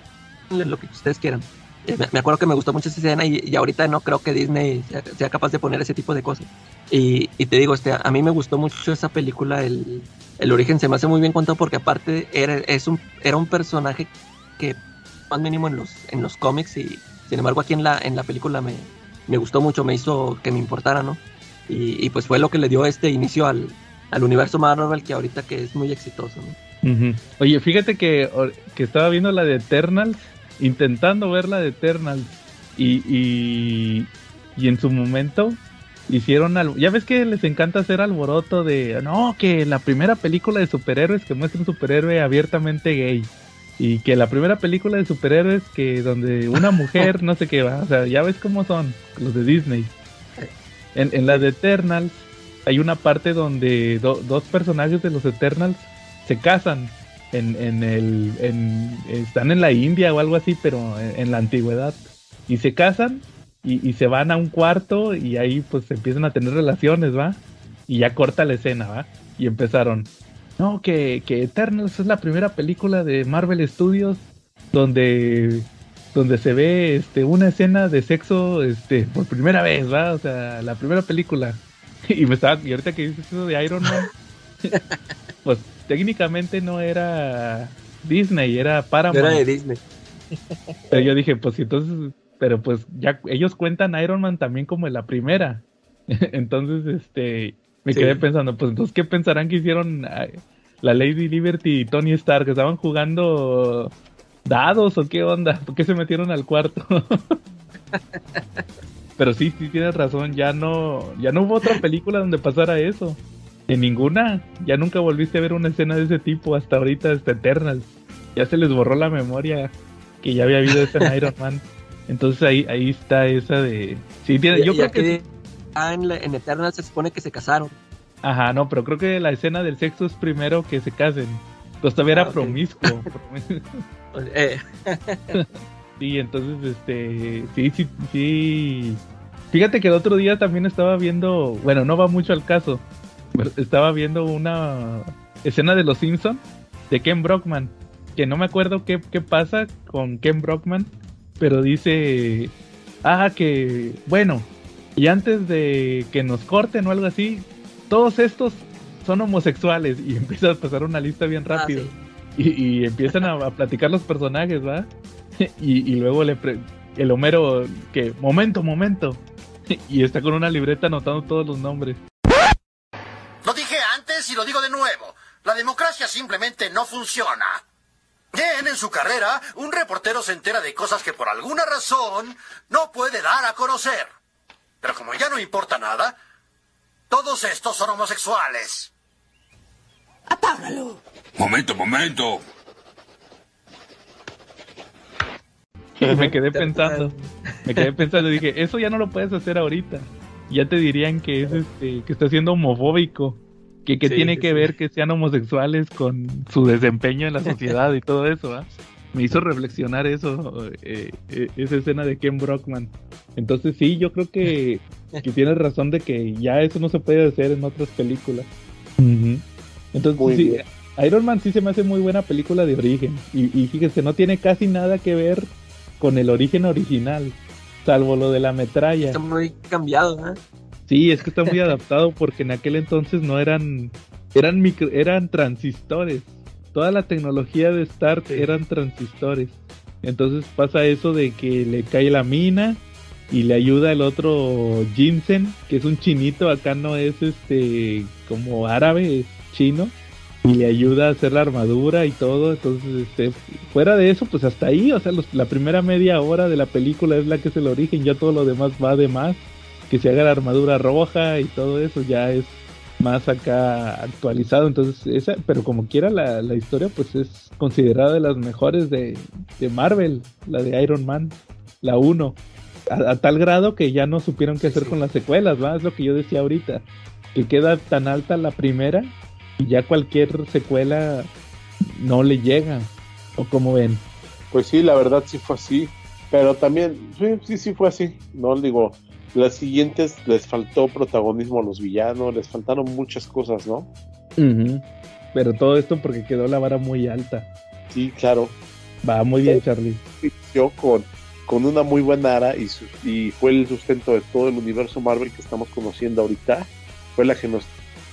Speaker 6: lo que ustedes quieran. Eh, me acuerdo que me gustó mucho esa escena y, y ahorita no creo que Disney sea, sea capaz de poner ese tipo de cosas. Y, y te digo, este, a mí me gustó mucho esa película, el, el origen se me hace muy bien contado porque aparte era, es un, era un personaje que más mínimo en los, en los cómics y sin embargo aquí en la, en la película me, me gustó mucho, me hizo que me importara, ¿no? Y, pues fue lo que le dio este inicio al, al universo Marvel que ahorita que es muy exitoso, ¿no?
Speaker 4: Oye, fíjate que, que estaba viendo la de Eternals, intentando ver la de Eternals, y, y, y en su momento hicieron algo. Ya ves que les encanta hacer alboroto de, no, que la primera película de superhéroes que muestra un superhéroe abiertamente gay. Y que la primera película de superhéroes que donde una mujer, no sé qué va, o sea, ya ves cómo son los de Disney. En, en la de Eternals hay una parte donde do- dos personajes de los Eternals se casan en, en el en- están en la India o algo así pero en, en la antigüedad. Y se casan y, y se van a un cuarto y ahí pues empiezan a tener relaciones va y ya corta la escena va y empezaron no que, que Eternals es la primera película de Marvel Studios donde donde se ve este una escena de sexo este por primera vez va o sea la primera película y me estaba y ahorita que dices eso de Iron Man pues técnicamente no era Disney, era Paramount.
Speaker 6: Era de Disney.
Speaker 4: Pero yo dije, pues entonces, pero pues ya ellos cuentan Iron Man también como la primera. entonces, este, me
Speaker 6: Sí.
Speaker 4: quedé pensando, pues entonces, ¿qué pensarán que hicieron la Lady Liberty y Tony Stark? ¿Que estaban jugando dados o qué onda? ¿Por qué se metieron al cuarto? pero sí, sí tienes razón, ya no, ya no hubo otra película donde pasara eso. En ninguna. Ya nunca volviste a ver una escena de ese tipo hasta ahorita, hasta Eternals. Ya se les borró la memoria que ya había habido esa en Iron Man. Entonces ahí, ahí está esa de... Sí, tiene, yo creo que...
Speaker 6: ah, en, la- en Eternal se supone que se casaron.
Speaker 4: Ajá, no, pero creo que la escena del sexo es primero que se casen. Pues todavía
Speaker 6: Ah,
Speaker 4: era
Speaker 6: ok.
Speaker 4: promiscuo.
Speaker 6: Eh,
Speaker 4: sí, entonces, este... Sí, sí, sí... Fíjate que el otro día también estaba viendo... Bueno, no va mucho al caso. pero estaba viendo una escena de Los Simpson de Ken Brockman. Que no me acuerdo qué, qué pasa con Ken Brockman. Pero dice... Ah, que... Bueno. Y antes de que nos corten o algo así, todos estos son homosexuales. Y empieza a pasar una lista bien
Speaker 6: ah,
Speaker 4: rápido.
Speaker 6: sí.
Speaker 4: Y, y empiezan a, a platicar los personajes, ¿va? Y, y luego le pre- el Homero que, momento, momento. Y está con una libreta anotando todos los nombres.
Speaker 1: Lo dije antes y lo digo de nuevo. La democracia simplemente no funciona. Bien, en su carrera, un reportero se entera de cosas que por alguna razón no puede dar a conocer. Pero como ya no importa nada, todos estos son homosexuales.
Speaker 3: Momento, momento.
Speaker 4: Y me quedé pensando, me quedé pensando, dije, eso ya no lo puedes hacer ahorita. Ya te dirían que es este, que está siendo homofóbico. Que, que
Speaker 6: Sí,
Speaker 4: tiene que
Speaker 6: sí.
Speaker 4: ver que sean homosexuales con su desempeño en la sociedad y todo eso, ¿va? Me hizo reflexionar eso, eh, eh, esa escena de Ken Brockman. Entonces sí, yo creo que, que tienes razón de que ya eso no se puede hacer en otras películas. Entonces
Speaker 2: Muy
Speaker 4: sí,
Speaker 2: bien.
Speaker 4: Iron Man sí se me hace muy buena película de origen. Y, y fíjense, no tiene casi nada que ver con el origen original, salvo lo de la metralla.
Speaker 6: Está muy cambiado, ¿eh?
Speaker 4: Sí, es que está muy adaptado porque en aquel entonces no eran eran micro, eran transistores. Toda la tecnología de Stark
Speaker 6: Sí.
Speaker 4: eran transistores. Entonces pasa eso de que le cae la mina y le ayuda el otro Jinsen, que es un chinito, acá no es este como árabe, es chino, y le ayuda a hacer la armadura y todo. Entonces, este, fuera de eso, pues hasta ahí, o sea, los- la primera media hora de la película es la que es el origen, ya todo lo demás va de más. Que se haga la armadura roja y todo eso ya es más acá actualizado. Entonces, esa, pero como quiera, la, la historia, pues es considerada de las mejores de, de Marvel, la de Iron Man, la 1. A, a tal grado que ya no supieron qué hacer con las secuelas, ¿va? Es lo que yo decía ahorita. Que queda tan alta la primera y ya cualquier secuela no le llega. ¿O como ven?
Speaker 5: Pues sí, la verdad sí fue así. Pero también, sí, sí, sí fue así. No digo, las siguientes les faltó protagonismo a los villanos, les faltaron muchas cosas, ¿no?
Speaker 4: Pero todo esto porque quedó la vara muy alta.
Speaker 5: Sí, claro.
Speaker 4: Va muy bien, Charlie.
Speaker 5: Inició con, con una muy buena ara y, su- y fue el sustento de todo el universo Marvel que estamos conociendo ahorita. Fue la que nos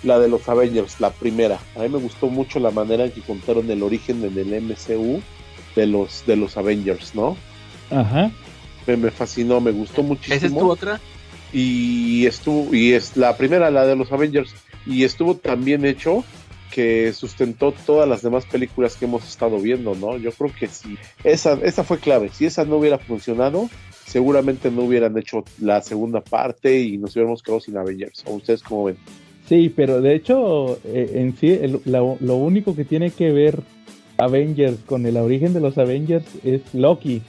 Speaker 5: la de los Avengers, la primera. A mí me gustó mucho la manera en que contaron el origen en el MCU de los de los Avengers, ¿no?
Speaker 4: Ajá.
Speaker 5: Me, me fascinó, me gustó muchísimo.
Speaker 6: ¿Esa es tu otra?
Speaker 5: y estuvo y es la primera la de los Avengers y estuvo tan bien hecho que sustentó todas las demás películas que hemos estado viendo, ¿no? Yo creo que sí. Esa, esa fue clave. Si esa no hubiera funcionado, seguramente no hubieran hecho la segunda parte y nos hubiéramos quedado sin Avengers. ¿O ustedes cómo ven?
Speaker 4: Sí, pero de hecho, eh, en sí, el- la- lo único que tiene que ver Avengers con el origen de los Avengers es Loki.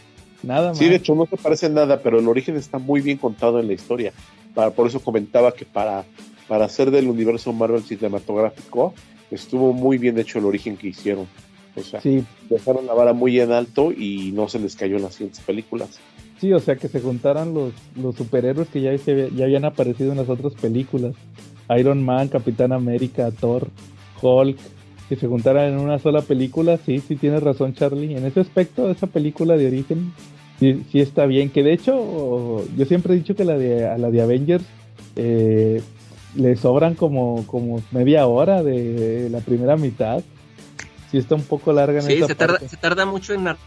Speaker 4: Nada más.
Speaker 5: Sí, de hecho no se parece nada, pero el origen está muy bien contado en la historia. Para, por eso comentaba que para, para hacer del universo Marvel cinematográfico estuvo muy bien hecho el origen que hicieron. O sea,
Speaker 4: Sí,
Speaker 5: dejaron la vara muy en alto y no se les cayó en las siguientes películas.
Speaker 4: sí, o sea, que se juntaran los, los superhéroes que ya, se ya habían aparecido en las otras películas. Iron Man, Capitán América, Thor, Hulk, que se juntaran en una sola película. Sí, sí, tienes razón, Charlie. En ese aspecto, esa película de origen, sí, sí está bien. Que de hecho, yo siempre he dicho que la de, a la de Avengers eh, le sobran como, como media hora de la primera mitad. Sí está un poco larga en
Speaker 6: Sí,
Speaker 4: esa
Speaker 6: se tarda, se tarda mucho en ar-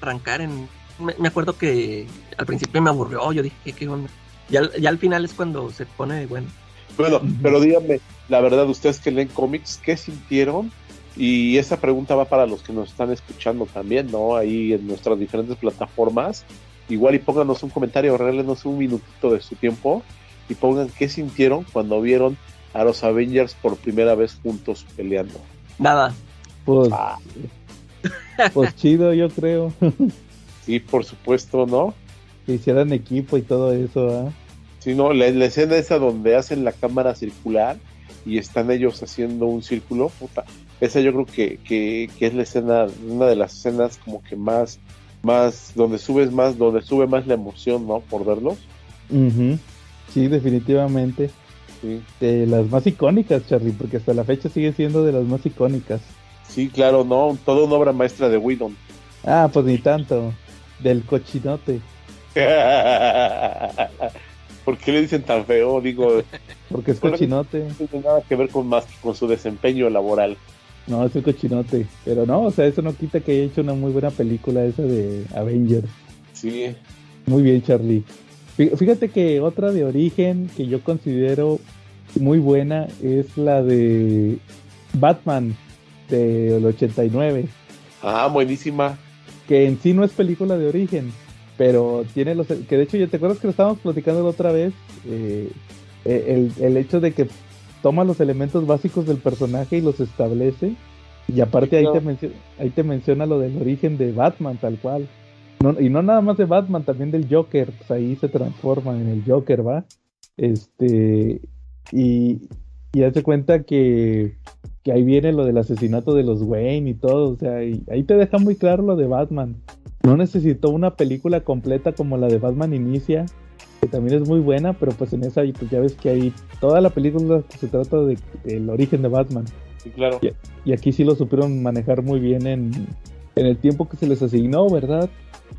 Speaker 6: arrancar. En... Me, me acuerdo que al principio me aburrió. Yo dije, ¿qué onda? Ya, al- ya al final es cuando se pone bueno.
Speaker 5: Bueno, pero díganme, la verdad, ustedes que leen cómics, ¿qué sintieron? Y esa pregunta va para los que nos están escuchando también, ¿no? Ahí en nuestras diferentes plataformas. Igual y pónganos un comentario, regálenos un minutito de su tiempo y pongan qué sintieron cuando vieron a los Avengers por primera vez juntos peleando.
Speaker 6: Nada.
Speaker 4: Pues,
Speaker 5: Ah,
Speaker 4: pues chido, yo creo.
Speaker 5: sí, por supuesto, ¿no?
Speaker 4: que hicieran equipo y todo eso, ¿ah?
Speaker 5: Sí, no, la, la escena esa donde hacen la cámara circular y están ellos haciendo un círculo, puta, esa yo creo que, que, que es la escena, una de las escenas como que más, más, donde subes más, donde sube más la emoción, ¿no? Por verlos.
Speaker 4: Sí, definitivamente.
Speaker 5: Sí,
Speaker 4: De las más icónicas, Charlie, porque hasta la fecha sigue siendo de las más icónicas.
Speaker 5: sí claro, ¿no? Toda una obra maestra de Whedon.
Speaker 4: Ah, pues ni tanto. Del cochinote.
Speaker 5: ¿Por qué le dicen tan feo? Digo,
Speaker 4: Porque es cochinote.
Speaker 5: no tiene nada que ver con más que con su desempeño laboral.
Speaker 4: No, es el cochinote. Pero no, o sea, eso no quita que haya hecho una muy buena película esa de Avengers.
Speaker 5: Sí,
Speaker 4: Muy bien, Charlie. Fí- Fíjate que otra de origen que yo considero muy buena es la de Batman del 89.
Speaker 5: ah, buenísima.
Speaker 4: que en sí no es película de origen, pero tiene los que de hecho te acuerdas que lo estábamos platicando la otra vez, eh, eh, el, el hecho de que toma los elementos básicos del personaje y los establece, y aparte ahí,
Speaker 5: claro.
Speaker 4: te ahí te menciona lo del origen de Batman tal cual. No- y no nada más de Batman, también del Joker, pues ahí se transforma en el Joker, ¿va? Este, y, y hace cuenta que, que ahí viene lo del asesinato de los Wayne y todo, o sea, y ahí te deja muy claro lo de Batman. No necesitó una película completa como la de Batman Inicia, que también es muy buena, pero pues en esa pues ya ves que ahí toda la película se trata de- del origen de Batman.
Speaker 5: Sí, claro.
Speaker 4: Y aquí sí lo supieron manejar muy bien en, en el tiempo que se les asignó, ¿verdad?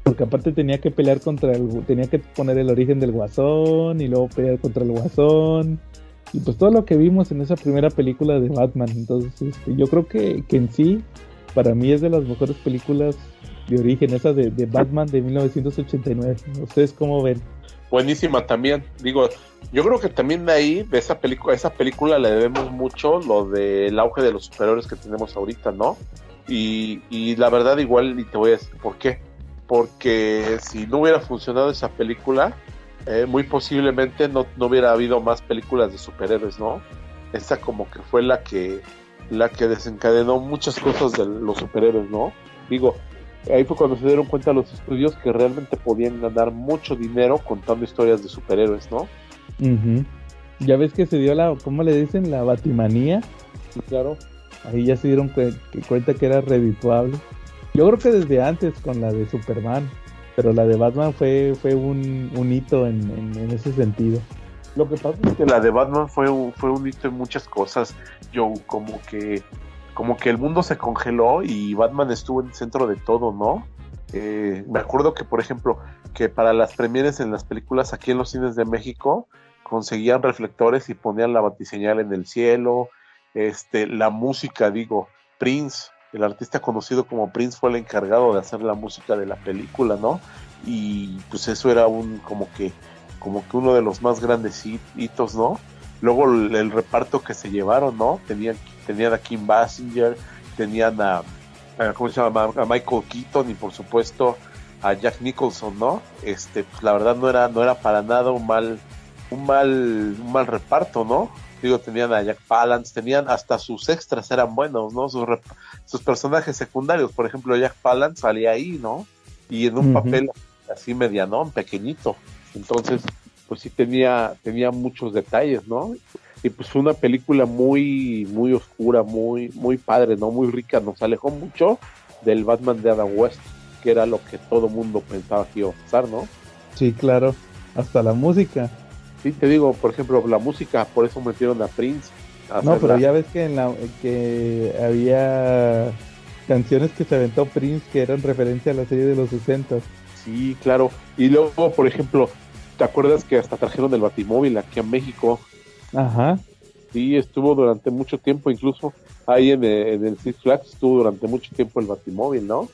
Speaker 4: Porque aparte tenía que pelear contra el, tenía que poner el origen del guasón y luego pelear contra el guasón. Y pues todo lo que vimos en esa primera película de Batman. Entonces, este, yo creo que, que en sí, para mí es de las mejores películas de origen, esa de, de Batman de 1989. ¿Ustedes cómo ven?
Speaker 5: Buenísima también. Digo, yo creo que también de ahí, de esa película, esa película le debemos mucho lo del auge de los superhéroes que tenemos ahorita, ¿no? Y, y la verdad igual, y te voy a decir por qué. Porque si no hubiera funcionado esa película, eh, muy posiblemente no, no hubiera habido más películas de superhéroes, ¿no? Esa como que fue la que la que desencadenó muchas cosas de los superhéroes, ¿no? Digo, ahí fue cuando se dieron cuenta los estudios que realmente podían ganar mucho dinero contando historias de superhéroes, ¿no?
Speaker 4: Ya ves que se dio la, ¿cómo le dicen? La batimanía.
Speaker 5: Sí, claro.
Speaker 4: Ahí ya se dieron cuenta que era redituable. Yo creo que desde antes con la de Superman, pero la de Batman fue, fue un, hito en ese sentido.
Speaker 5: Lo que pasa es que la de Batman fue un, fue un hito en muchas cosas. Yo como que como que el mundo se congeló y Batman estuvo en el centro de todo, ¿no? Eh, me acuerdo que, por ejemplo, que para las premieres en las películas aquí en los cines de México conseguían reflectores y ponían la batiseñal en el cielo. Este, la música, digo, Prince, el artista conocido como Prince fue el encargado de hacer la música de la película, ¿no? Y pues eso era un como que como que uno de los más grandes hit- hitos, ¿no? Luego el, el reparto que se llevaron, ¿no? Tenían, tenían a Kim Basinger, tenían a, a- ¿cómo se llama? A Michael Keaton y por supuesto a Jack Nicholson, ¿no? Este, pues la verdad no era, no era para nada un mal, un mal, un mal reparto, ¿no? Digo, tenían a Jack Palance, tenían hasta sus extras eran buenos, ¿no? Sus, sus personajes secundarios, por ejemplo, Jack Palance salía ahí, ¿no? Y en un papel así medianón, pequeñito. Entonces, pues sí tenía, tenía muchos detalles, ¿no? Y pues fue una película muy, muy oscura, muy, muy padre, ¿no? Muy rica, nos alejó mucho del Batman de Adam West, que era lo que todo mundo pensaba que iba a pasar, ¿no?
Speaker 4: Sí, claro. Hasta la música.
Speaker 5: Sí, te digo, por ejemplo, la música, por eso metieron a Prince. a
Speaker 4: No, pero ya ves que en la que había canciones que se aventó Prince que eran referencia a la serie de los 60.
Speaker 5: Sí, claro. Y luego, por ejemplo, ¿te acuerdas que hasta trajeron el Batimóvil aquí a México?
Speaker 4: Ajá.
Speaker 5: Sí, estuvo durante mucho tiempo, incluso ahí en, el- en el Six Flags estuvo durante mucho tiempo el Batimóvil, ¿no?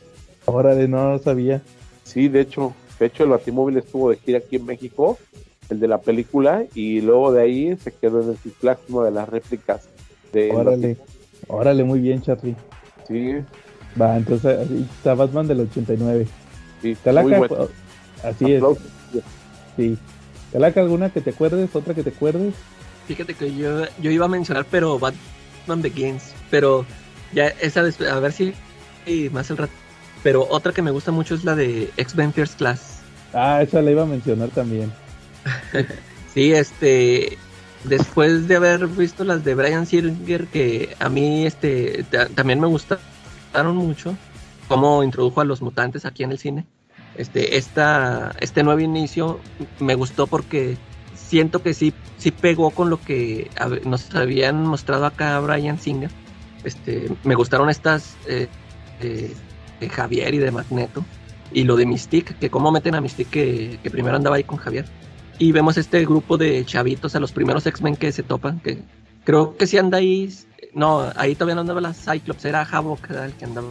Speaker 4: Órale, no lo sabía.
Speaker 5: Sí, de hecho, de hecho el Batimóvil estuvo de gira aquí en México, el de la película, y luego de ahí se quedó en el una de las réplicas de
Speaker 4: Órale. Órale, muy bien, Charlie.
Speaker 5: Sí,
Speaker 4: Va, entonces ahí está Batman del 89.
Speaker 5: sí,
Speaker 4: Calaca,
Speaker 5: muy bueno.
Speaker 4: así es. Sí. Calaca, ¿alguna que te acuerdes? ¿Otra que te acuerdes?
Speaker 6: Fíjate que yo, yo iba a mencionar, pero Batman Begins. Pero ya esa vez, a ver si si más el rato. Pero otra que me gusta mucho es la de X-Men First Class.
Speaker 4: Ah, esa la iba a mencionar también.
Speaker 6: Sí, este. Después de haber visto las de Brian Singer, que a mí este ta- también me gustaron mucho, cómo introdujo a los mutantes aquí en el cine. Este, esta, este nuevo inicio me gustó porque siento que sí, sí pegó con lo que nos habían mostrado acá Brian Singer. Este, me gustaron estas eh, eh, de Javier y de Magneto. Y lo de Mystique, que cómo meten a Mystique que, que primero andaba ahí con Javier. Y vemos este grupo de chavitos, a los primeros X-Men que se topan, que creo que sí anda ahí. No, ahí todavía no andaba la Cyclops, era Havok el que andaba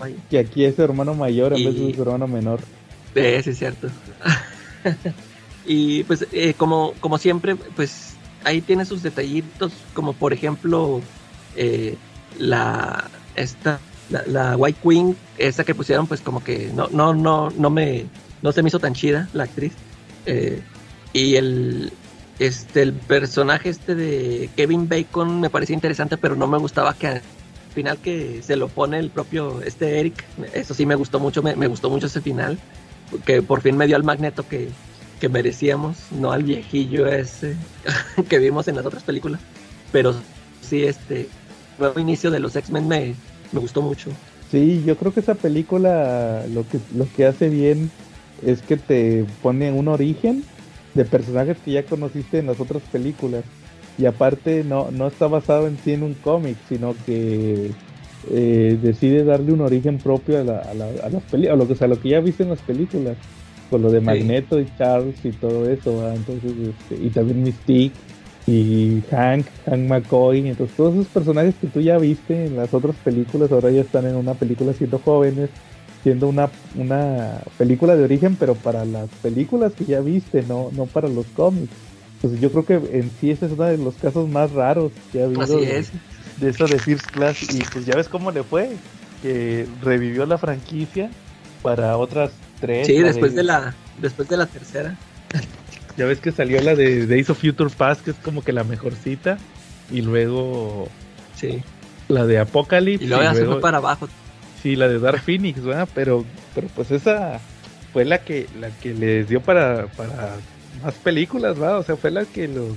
Speaker 6: ahí.
Speaker 4: Que aquí es su hermano mayor en
Speaker 6: Y-
Speaker 4: vez de su hermano menor.
Speaker 6: Eh, sí, es cierto. y pues, eh, como, como siempre, pues ahí tiene sus detallitos, como por ejemplo, eh, la, esta, la, la White Queen, esa que pusieron, pues como que no, no, no, no me, no se me hizo tan chida la actriz. Eh, y el, este, el personaje este de Kevin Bacon me parecía interesante, pero no me gustaba que al final que se lo pone el propio este Eric, eso sí me gustó mucho, me, me gustó mucho ese final, que por fin me dio al magneto que, que merecíamos, no al viejillo ese que vimos en las otras películas, pero sí este nuevo inicio de los X-Men me, me gustó mucho.
Speaker 4: Sí, yo creo que esa película lo que, lo que hace bien es que te pone un origen de personajes que ya conociste en las otras películas. Y aparte no, no está basado en sí en un cómic, sino que eh, decide darle un origen propio a, la, a, la- a las peli- a lo que, a lo que ya viste en las películas. Con lo de Magneto y Charles y todo eso. ¿verdad? Entonces, este, y también Mystique y Hank, Hank McCoy, entonces todos esos personajes que tú ya viste en las otras películas ahora ya están en una película siendo jóvenes siendo una, una película de origen, pero para las películas que ya viste, no, no para los cómics. Pues yo creo que en sí ese es uno de los casos más raros que ha habido
Speaker 6: Así
Speaker 4: de,
Speaker 6: es.
Speaker 4: de eso de First Class. Y pues ya ves cómo le fue, que revivió la franquicia para otras tres.
Speaker 6: Sí, después de la, después de la tercera.
Speaker 4: Ya ves que salió la de Days of Future Past, que es como que la mejorcita. Y luego
Speaker 6: Sí.
Speaker 4: la de Apocalypse.
Speaker 6: Y luego se
Speaker 4: luego-
Speaker 6: para abajo.
Speaker 4: Sí, la de Dark Phoenix, ¿verdad? Pero, pero pues esa fue la que, la que les dio para, para más películas, ¿verdad? O sea, fue la que los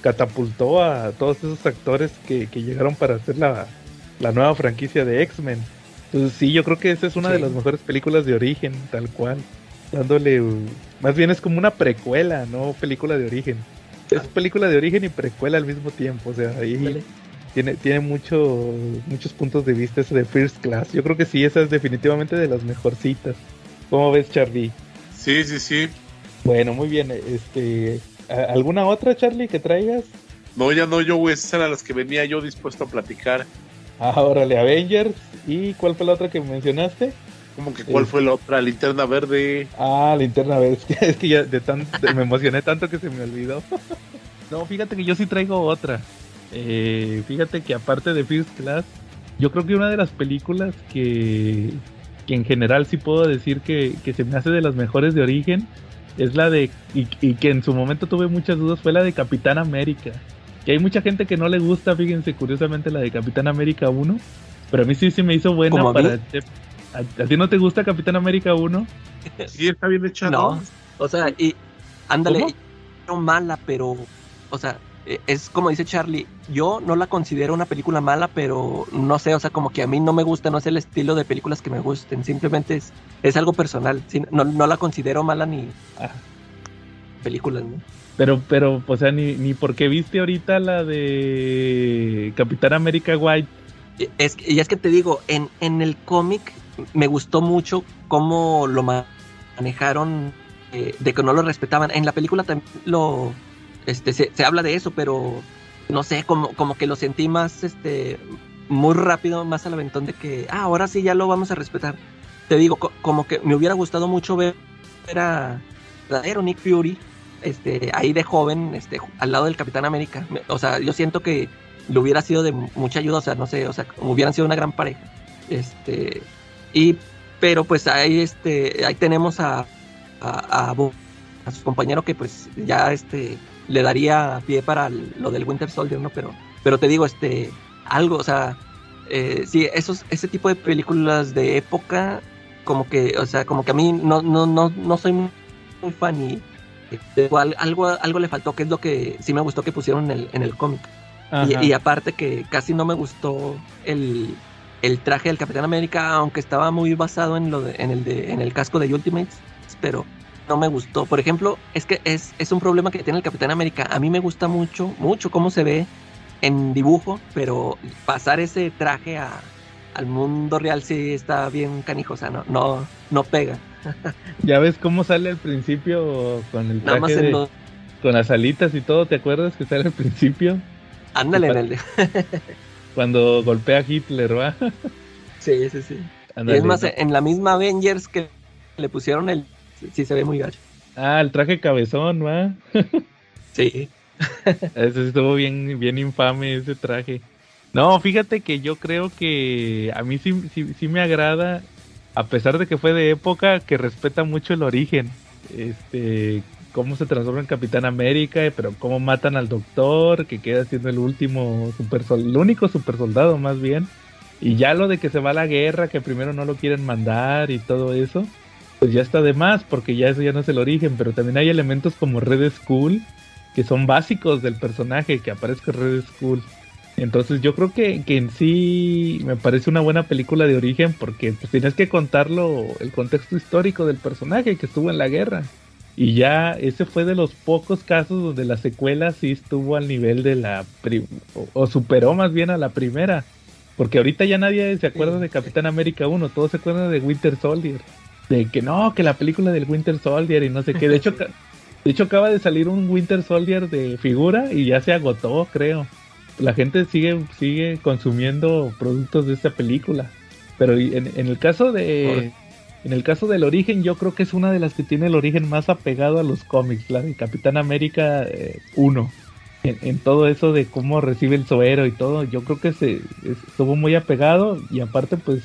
Speaker 4: catapultó a todos esos actores que, que llegaron para hacer la, la nueva franquicia de X-Men. Entonces sí, yo creo que esa es una de las mejores películas de origen, tal cual. Dándole, más bien es como una precuela, no película de origen. Es película de origen y precuela al mismo tiempo, o sea, ahí. Tiene, tiene mucho, muchos puntos de vista ese de First Class. Yo creo que sí, esa es definitivamente de las mejorcitas. ¿Cómo ves, Charlie?
Speaker 5: Sí, sí, sí.
Speaker 4: Bueno, muy bien. Este, ¿a- ¿Alguna otra, Charlie, que traigas?
Speaker 5: No, ya no, yo, güey, esas eran las que venía yo dispuesto a platicar.
Speaker 4: Ah, órale, Avengers. ¿Y cuál fue la otra que mencionaste?
Speaker 5: Como que cuál
Speaker 4: Sí.
Speaker 5: fue la otra, linterna verde.
Speaker 4: Ah, linterna verde. Es que, es que ya de tan, de- me emocioné tanto que se me olvidó. no, fíjate que yo sí traigo otra. Eh, fíjate que aparte de First Class, yo creo que una de las películas que, que en general sí puedo decir que, que se me hace de las mejores de origen es la de, y, y que en su momento tuve muchas dudas, fue la de Capitán América. Que hay mucha gente que no le gusta, fíjense, curiosamente la de Capitán América 1, pero a mí sí se me hizo buena para... ¿A, a ti no te gusta Capitán América 1?
Speaker 5: Sí, está bien hecha,
Speaker 6: No, o sea, y ándale,
Speaker 4: ¿Cómo?
Speaker 6: no mala, pero, o sea, es como dice Charlie, yo no la considero una película mala, pero no sé, o sea, como que a mí no me gusta, no es el estilo de películas que me gusten, simplemente es, es algo personal, no, no la considero mala ni películas, ¿no?
Speaker 4: Pero, pero, o sea, ni, ni porque viste ahorita la de Capitán América White.
Speaker 6: Y Es, y es que te digo, en, en el cómic me gustó mucho cómo lo ma- manejaron, eh, de que no lo respetaban. En la película también lo, este, se, se habla de eso, pero no sé, como, como que lo sentí más, este, muy rápido, más al aventón de que, ah, ahora sí ya lo vamos a respetar. Te digo, co- como que me hubiera gustado mucho ver a verdadero Nick Fury, este, ahí de joven, este, al lado del Capitán América. O sea, yo siento que le hubiera sido de mucha ayuda, o sea, no sé, o sea, hubieran sido una gran pareja. Este, y, pero pues ahí, este, ahí tenemos a, a, a, a su compañero que pues ya, este, le daría pie para lo del Winter Soldier, ¿no? Pero, pero te digo, este, algo, o sea, eh, sí, esos, ese tipo de películas de época, como que, o sea, como que a mí no, no, no, no soy muy, muy fan y de igual algo, algo le faltó, que es lo que sí me gustó que pusieron en el, en el cómic. Y, y aparte que casi no me gustó el, el traje del Capitán América, aunque estaba muy basado en lo de- en el de, en el casco de Ultimates, pero no me gustó. Por ejemplo, es que es, es un problema que tiene el Capitán América. A mí me gusta mucho, mucho cómo se ve en dibujo, pero pasar ese traje a, al mundo real sí está bien canijo, o sea, no, no, no pega.
Speaker 4: Ya ves cómo sale al principio con el
Speaker 6: Nada más
Speaker 4: traje de- con las alitas y todo, ¿te acuerdas que sale al principio?
Speaker 6: Ándale en el de...
Speaker 4: Cuando golpea a Hitler, ¿va?
Speaker 6: Sí, sí, sí. Y es más,
Speaker 4: ¿no?
Speaker 6: en la misma Avengers que le pusieron el... Sí, se ve muy gacho.
Speaker 4: Ah, el traje cabezón, ¿va?
Speaker 6: Sí.
Speaker 4: Ese estuvo bien, bien infame ese traje. No, fíjate que yo creo que a mí sí, sí, sí me agrada, a pesar de que fue de época, que respeta mucho el origen. Este, cómo se transforma en Capitán América, pero cómo matan al doctor, que queda siendo el último super sol- el único super soldado más bien. Y ya lo de que se va a la guerra, que primero no lo quieren mandar y todo eso, pues ya está de más, porque ya eso ya no es el origen, pero también hay elementos como Red Skull, que son básicos del personaje, que aparezca Red Skull. Entonces yo creo que, que en sí me parece una buena película de origen porque pues tienes que contarlo el contexto histórico del personaje que estuvo en la guerra. Y ya ese fue de los pocos casos donde la secuela sí estuvo al nivel de la o, o superó más bien a la primera. Porque ahorita ya nadie se acuerda de Capitán América 1, todos se acuerdan de Winter Soldier. De que no, que la película del Winter Soldier y no sé qué. De hecho, de hecho acaba de salir un Winter Soldier de figura y ya se agotó, creo. La gente sigue, sigue consumiendo productos de esta película. Pero en, en el caso de, En el caso del origen, yo creo que es una de las que tiene el origen más apegado a los cómics, la de Capitán América 1. Eh, en, todo eso de cómo recibe el suero y todo, yo creo que se estuvo muy apegado y aparte pues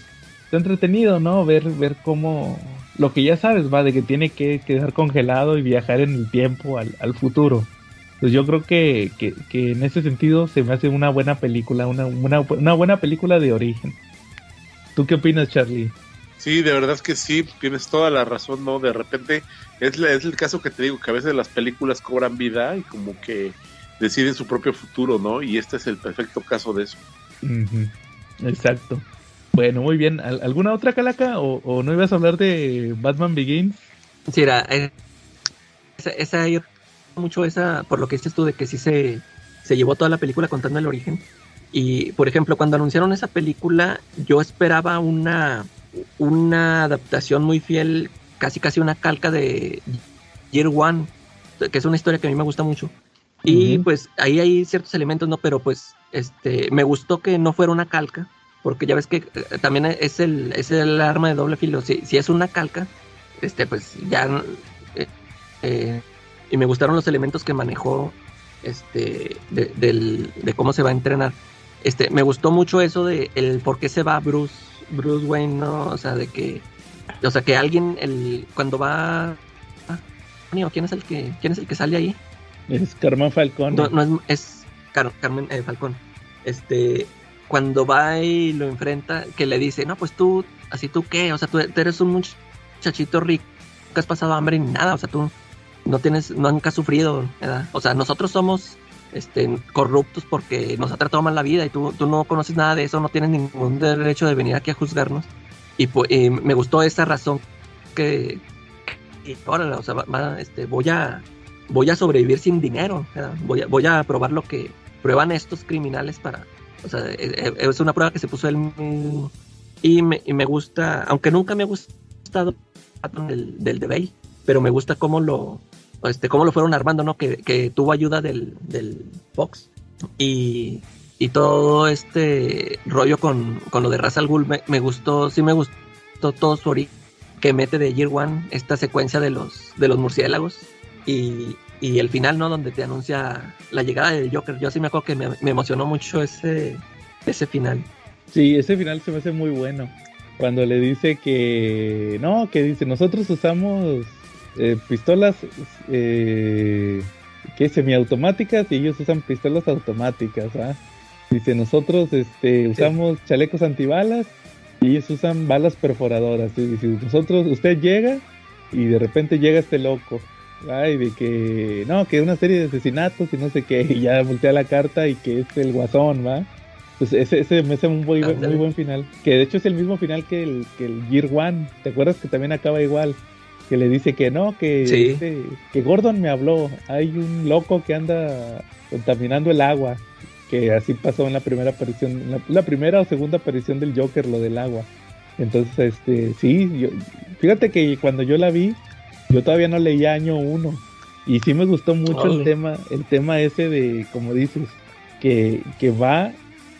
Speaker 4: está entretenido, ¿no? Ver, ver cómo lo que ya sabes, va, de que tiene que quedar congelado y viajar en el tiempo al, al futuro. Pues yo creo que, que, que, en ese sentido se me hace una buena película, una, una, una buena película de origen. ¿Tú qué opinas, Charlie?
Speaker 5: Sí, de verdad que sí, tienes toda la razón, ¿no? De repente es, es el caso que te digo, que a veces las películas cobran vida y como que deciden su propio futuro, ¿no? Y este es el perfecto caso de eso.
Speaker 4: Exacto. Bueno, muy bien. ¿Alguna otra calaca? ¿O, no ibas a hablar de Batman Begins?
Speaker 6: Sí, era. Eh, esa, esa, mucho esa, por lo que dices tú, de que sí se, se llevó toda la película contando el origen. Y, por ejemplo, cuando anunciaron esa película, yo esperaba una, una adaptación muy fiel, casi casi una calca de Year One, que es una historia que a mí me gusta mucho. Y pues ahí hay ciertos elementos, ¿no? Pero pues este me gustó que no fuera una calca, porque ya ves que eh, también es el, es el arma de doble filo. Si, si es una calca, este pues ya... Eh, eh, y me gustaron los elementos que manejó este de, cómo se va a entrenar. Este, me gustó mucho eso de el por qué se va Bruce, Bruce Wayne, ¿no? O sea, de que, o sea, que alguien, el, cuando va, ¿quién es el que, quién es el que sale ahí?
Speaker 4: Es Carmen Falcón.
Speaker 6: No, no es, es Carmen eh, Falcón. Este, cuando va y lo enfrenta, que le dice, no, pues tú, así tú qué, o sea, tú, eres un muchachito rico, que has pasado hambre ni nada, o sea, tú no tienes, nunca has sufrido, ¿verdad? O sea, nosotros somos este, corruptos porque nos ha tratado mal la vida y tú, tú no conoces nada de eso, no tienes ningún derecho de venir aquí a juzgarnos. Y, pues, me gustó esa razón que, que órale, o sea, este, voy a voy a sobrevivir sin dinero, voy a, voy a probar lo que prueban estos criminales para, o sea, e, e, es una prueba que se puso él y me, me gusta, aunque nunca me ha gustado del, del Bay, pero me gusta cómo lo, este, cómo lo fueron armando, ¿no? Que, que tuvo ayuda del, del Fox. Y, y todo este rollo con, con lo de Ra's al me, gustó, sí me gustó todo su origen que mete de Year One esta secuencia de los, de los murciélagos. Y, el final, ¿no? Donde te anuncia la llegada del Joker. Yo sí me acuerdo que me, emocionó mucho ese, ese final.
Speaker 4: Sí, ese final se me hace muy bueno. Cuando le dice que... No, que dice, nosotros usamos eh, pistolas eh, que semiautomáticas y ellos usan pistolas automáticas. ¿ah? Dice, nosotros este, usamos chalecos antibalas y ellos usan balas perforadoras. Y dice, nosotros, usted llega y de repente llega este loco ay, de que, no, que una serie de asesinatos y no sé qué, y ya voltea la carta y que es el guasón, ¿va? Pues ese, ese me hace un muy, muy buen final, que de hecho es el mismo final que el, que el Gear One, ¿te acuerdas que también acaba igual? Que le dice que no, que, este, que Gordon me habló, hay un loco que anda contaminando el agua, que así pasó en la primera aparición, la, la primera o segunda aparición del Joker, lo del agua. Entonces, este, sí, yo, fíjate que cuando yo la vi, yo todavía no leía año uno. Y sí me gustó mucho el tema, el tema ese de, como dices, que, que va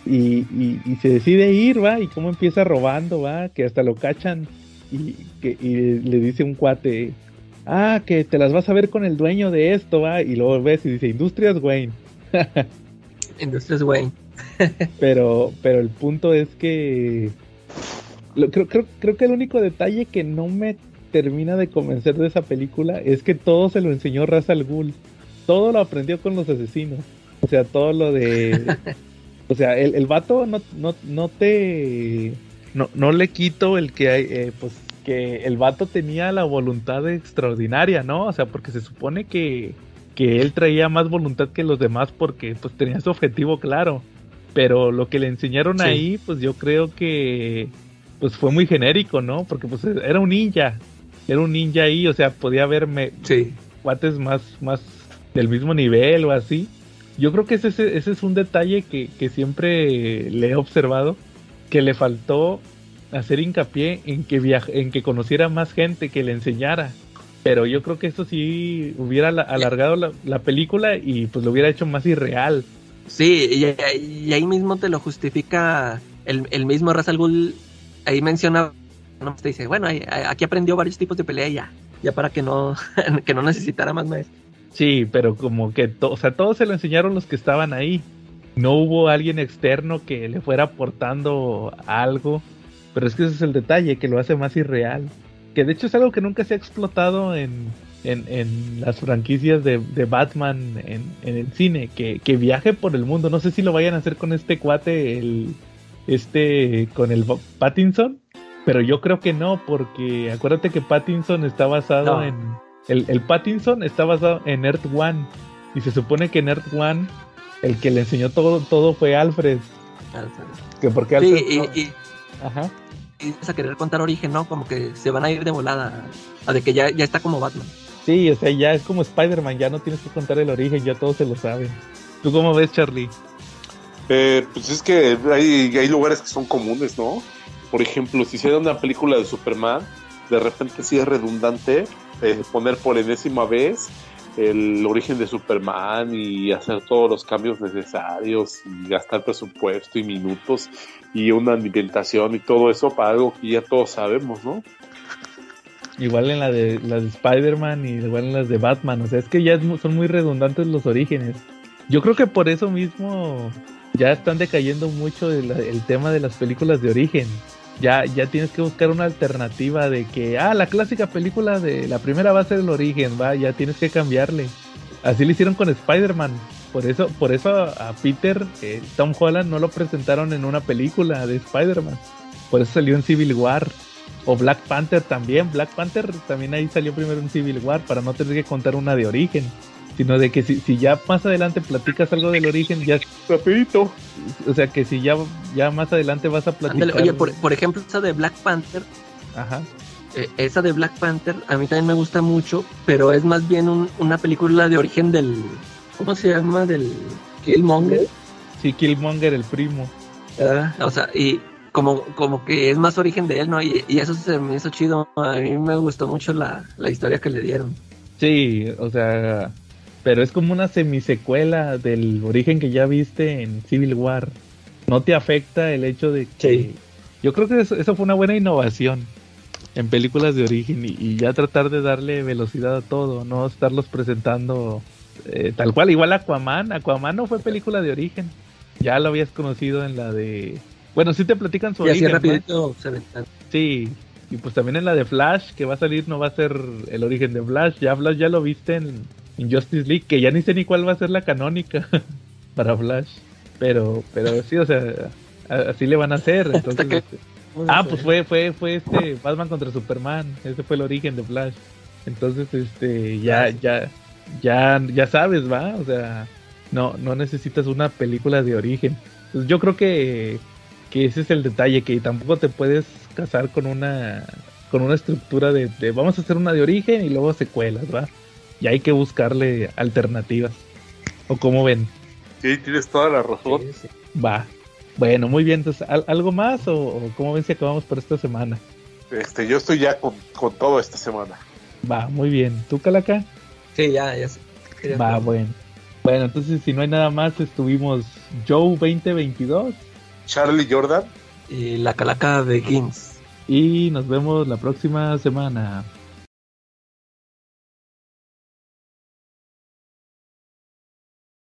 Speaker 4: y, y, se decide ir, va, y cómo empieza robando, va, que hasta lo cachan y, que, y le dice un cuate, ah, que te las vas a ver con el dueño de esto, va, y luego ves y dice, Industrias Wayne.
Speaker 6: Industrias Wayne.
Speaker 4: pero, pero el punto es que creo, creo, creo que el único detalle que no me termina de convencer de esa película es que todo se lo enseñó Ra's al Ghul. Todo lo aprendió con los asesinos. O sea, todo lo de... o sea, el, el vato no, no, no te... No, no le quito el que hay... Eh, pues que el vato tenía la voluntad extraordinaria, ¿no? O sea, porque se supone que, que él traía más voluntad que los demás porque pues tenía su objetivo claro. Pero lo que le enseñaron ahí, pues yo creo que pues fue muy genérico, ¿no? Porque pues era un ninja era un ninja ahí, o sea, podía verme
Speaker 6: sí.
Speaker 4: cuates más, más del mismo nivel o así. Yo creo que ese, ese es un detalle que, que siempre le he observado, que le faltó hacer hincapié en que en que conociera más gente, que le enseñara. Pero yo creo que eso sí hubiera alargado la, película y pues lo hubiera hecho más irreal.
Speaker 6: Sí, y, ahí mismo te lo justifica el, el mismo Razal Ghul. Ahí menciona no te dice, bueno, ahí- ahí- aquí aprendió varios tipos de pelea ya, ya para que no, que no necesitara más maestros.
Speaker 4: Sí, pero como que, to- o sea, todos se lo enseñaron los que estaban ahí. No hubo alguien externo que le fuera aportando algo. Pero es que ese es el detalle, que lo hace más irreal. Que de hecho es algo que nunca se ha explotado en, en, en las franquicias de, de Batman en, en el cine. Que, que viaje por el mundo. No sé si lo vayan a hacer con este cuate, el, este, con el Pattinson. Pero yo creo que no, porque acuérdate que Pattinson está basado
Speaker 6: No.
Speaker 4: en... El, el Pattinson está basado en Earth One. Y se supone que en Earth One el que le enseñó todo, todo fue Alfred. Que porque Alfred...
Speaker 6: Sí,
Speaker 4: no-
Speaker 6: y, y,
Speaker 4: Ajá.
Speaker 6: y vas a querer contar origen, ¿no? Como que se van a ir de volada a de que ya, ya está como Batman.
Speaker 4: Sí, o sea, ya es como Spider-Man, ya no tienes que contar el origen, ya todos se lo saben. ¿Tú cómo ves, Charlie?
Speaker 5: Eh, pues es que hay, hay lugares que son comunes, ¿no? Por ejemplo, si hiciera una película de Superman, de repente sí es redundante eh, poner por enésima vez el origen de Superman y hacer todos los cambios necesarios y gastar presupuesto y minutos y una ambientación y todo eso para algo que ya todos sabemos, ¿no?
Speaker 4: Igual en la de las de Spider-Man y igual en las de Batman, o sea, es que ya es son muy redundantes los orígenes. Yo creo que por eso mismo ya están decayendo mucho el tema de las películas de origen. Ya, ya tienes que buscar una alternativa de que, ah, la clásica película de la primera va a ser el origen, va, ya tienes que cambiarle. Así lo hicieron con Spider-Man. Por eso, por eso a Peter, eh, Tom Holland no lo presentaron en una película de Spider-Man. Por eso salió en Civil War. O Black Panther también. Black Panther también ahí salió primero en Civil War para no tener que contar una de origen. Sino de que si, si ya más adelante platicas algo del origen, ya
Speaker 5: Rapidito.
Speaker 4: o sea que si ya, ya más adelante vas a platicar.
Speaker 6: Ándale, oye, por, por ejemplo, esa de Black Panther,
Speaker 4: Ajá.
Speaker 6: eh, esa de Black Panther a mí también me gusta mucho, pero es más bien un- una película de origen del, ¿cómo se llama? Del Killmonger.
Speaker 4: Sí, Killmonger, el primo.
Speaker 6: ¿verdad? O sea, y como, como que es más origen de él, ¿no? Y, y eso se me hizo chido. A mí me gustó mucho la, la historia que le dieron.
Speaker 4: Sí, o sea, pero es como una semisecuela del origen que ya viste en Civil War. No te afecta el hecho de que...
Speaker 6: Sí.
Speaker 4: Yo creo que eso, eso fue una buena innovación en películas de origen y, y ya tratar de darle velocidad a todo, no estarlos presentando eh, tal cual. Igual Aquaman, Aquaman no fue película de origen. Ya lo habías conocido en la de... Bueno, sí te platican su
Speaker 6: Y
Speaker 4: origen.
Speaker 6: rapidito.
Speaker 4: Sí, y pues también en la de Flash, que va a salir, no va a ser el origen de Flash. Ya Flash ya lo viste en, en Justice League, que ya ni sé ni cuál va a ser la canónica para Flash. Pero, pero sí, o sea, así le van a hacer. Entonces,
Speaker 6: que-
Speaker 4: este, ah, pues fue, fue, fue este Batman contra Superman. Ese fue el origen de Flash. Entonces, este, ya, ya, ya, ya sabes, va. O sea, no, no necesitas una película de origen. Pues yo creo que, que ese es el detalle, que tampoco te puedes casar con una, con una estructura de, de vamos a hacer una de origen y luego secuelas, va. Y hay que buscarle alternativas. ¿O cómo ven?
Speaker 5: Sí, tienes toda la razón.
Speaker 6: Sí, sí.
Speaker 4: Va. Bueno, muy bien. Entonces, ¿al- ¿algo más o, o cómo ven si acabamos por esta semana?
Speaker 5: Este, yo estoy ya con, con todo esta semana.
Speaker 4: Va, muy bien. ¿Tú, Calaca?
Speaker 6: Sí, ya, ya sé. Ya
Speaker 4: Va,
Speaker 6: sé.
Speaker 4: bueno. Bueno, entonces si no hay nada más, estuvimos Joe 2022
Speaker 5: Charlie Jordan.
Speaker 6: Y la calaca de Gins.
Speaker 4: y nos vemos la próxima semana.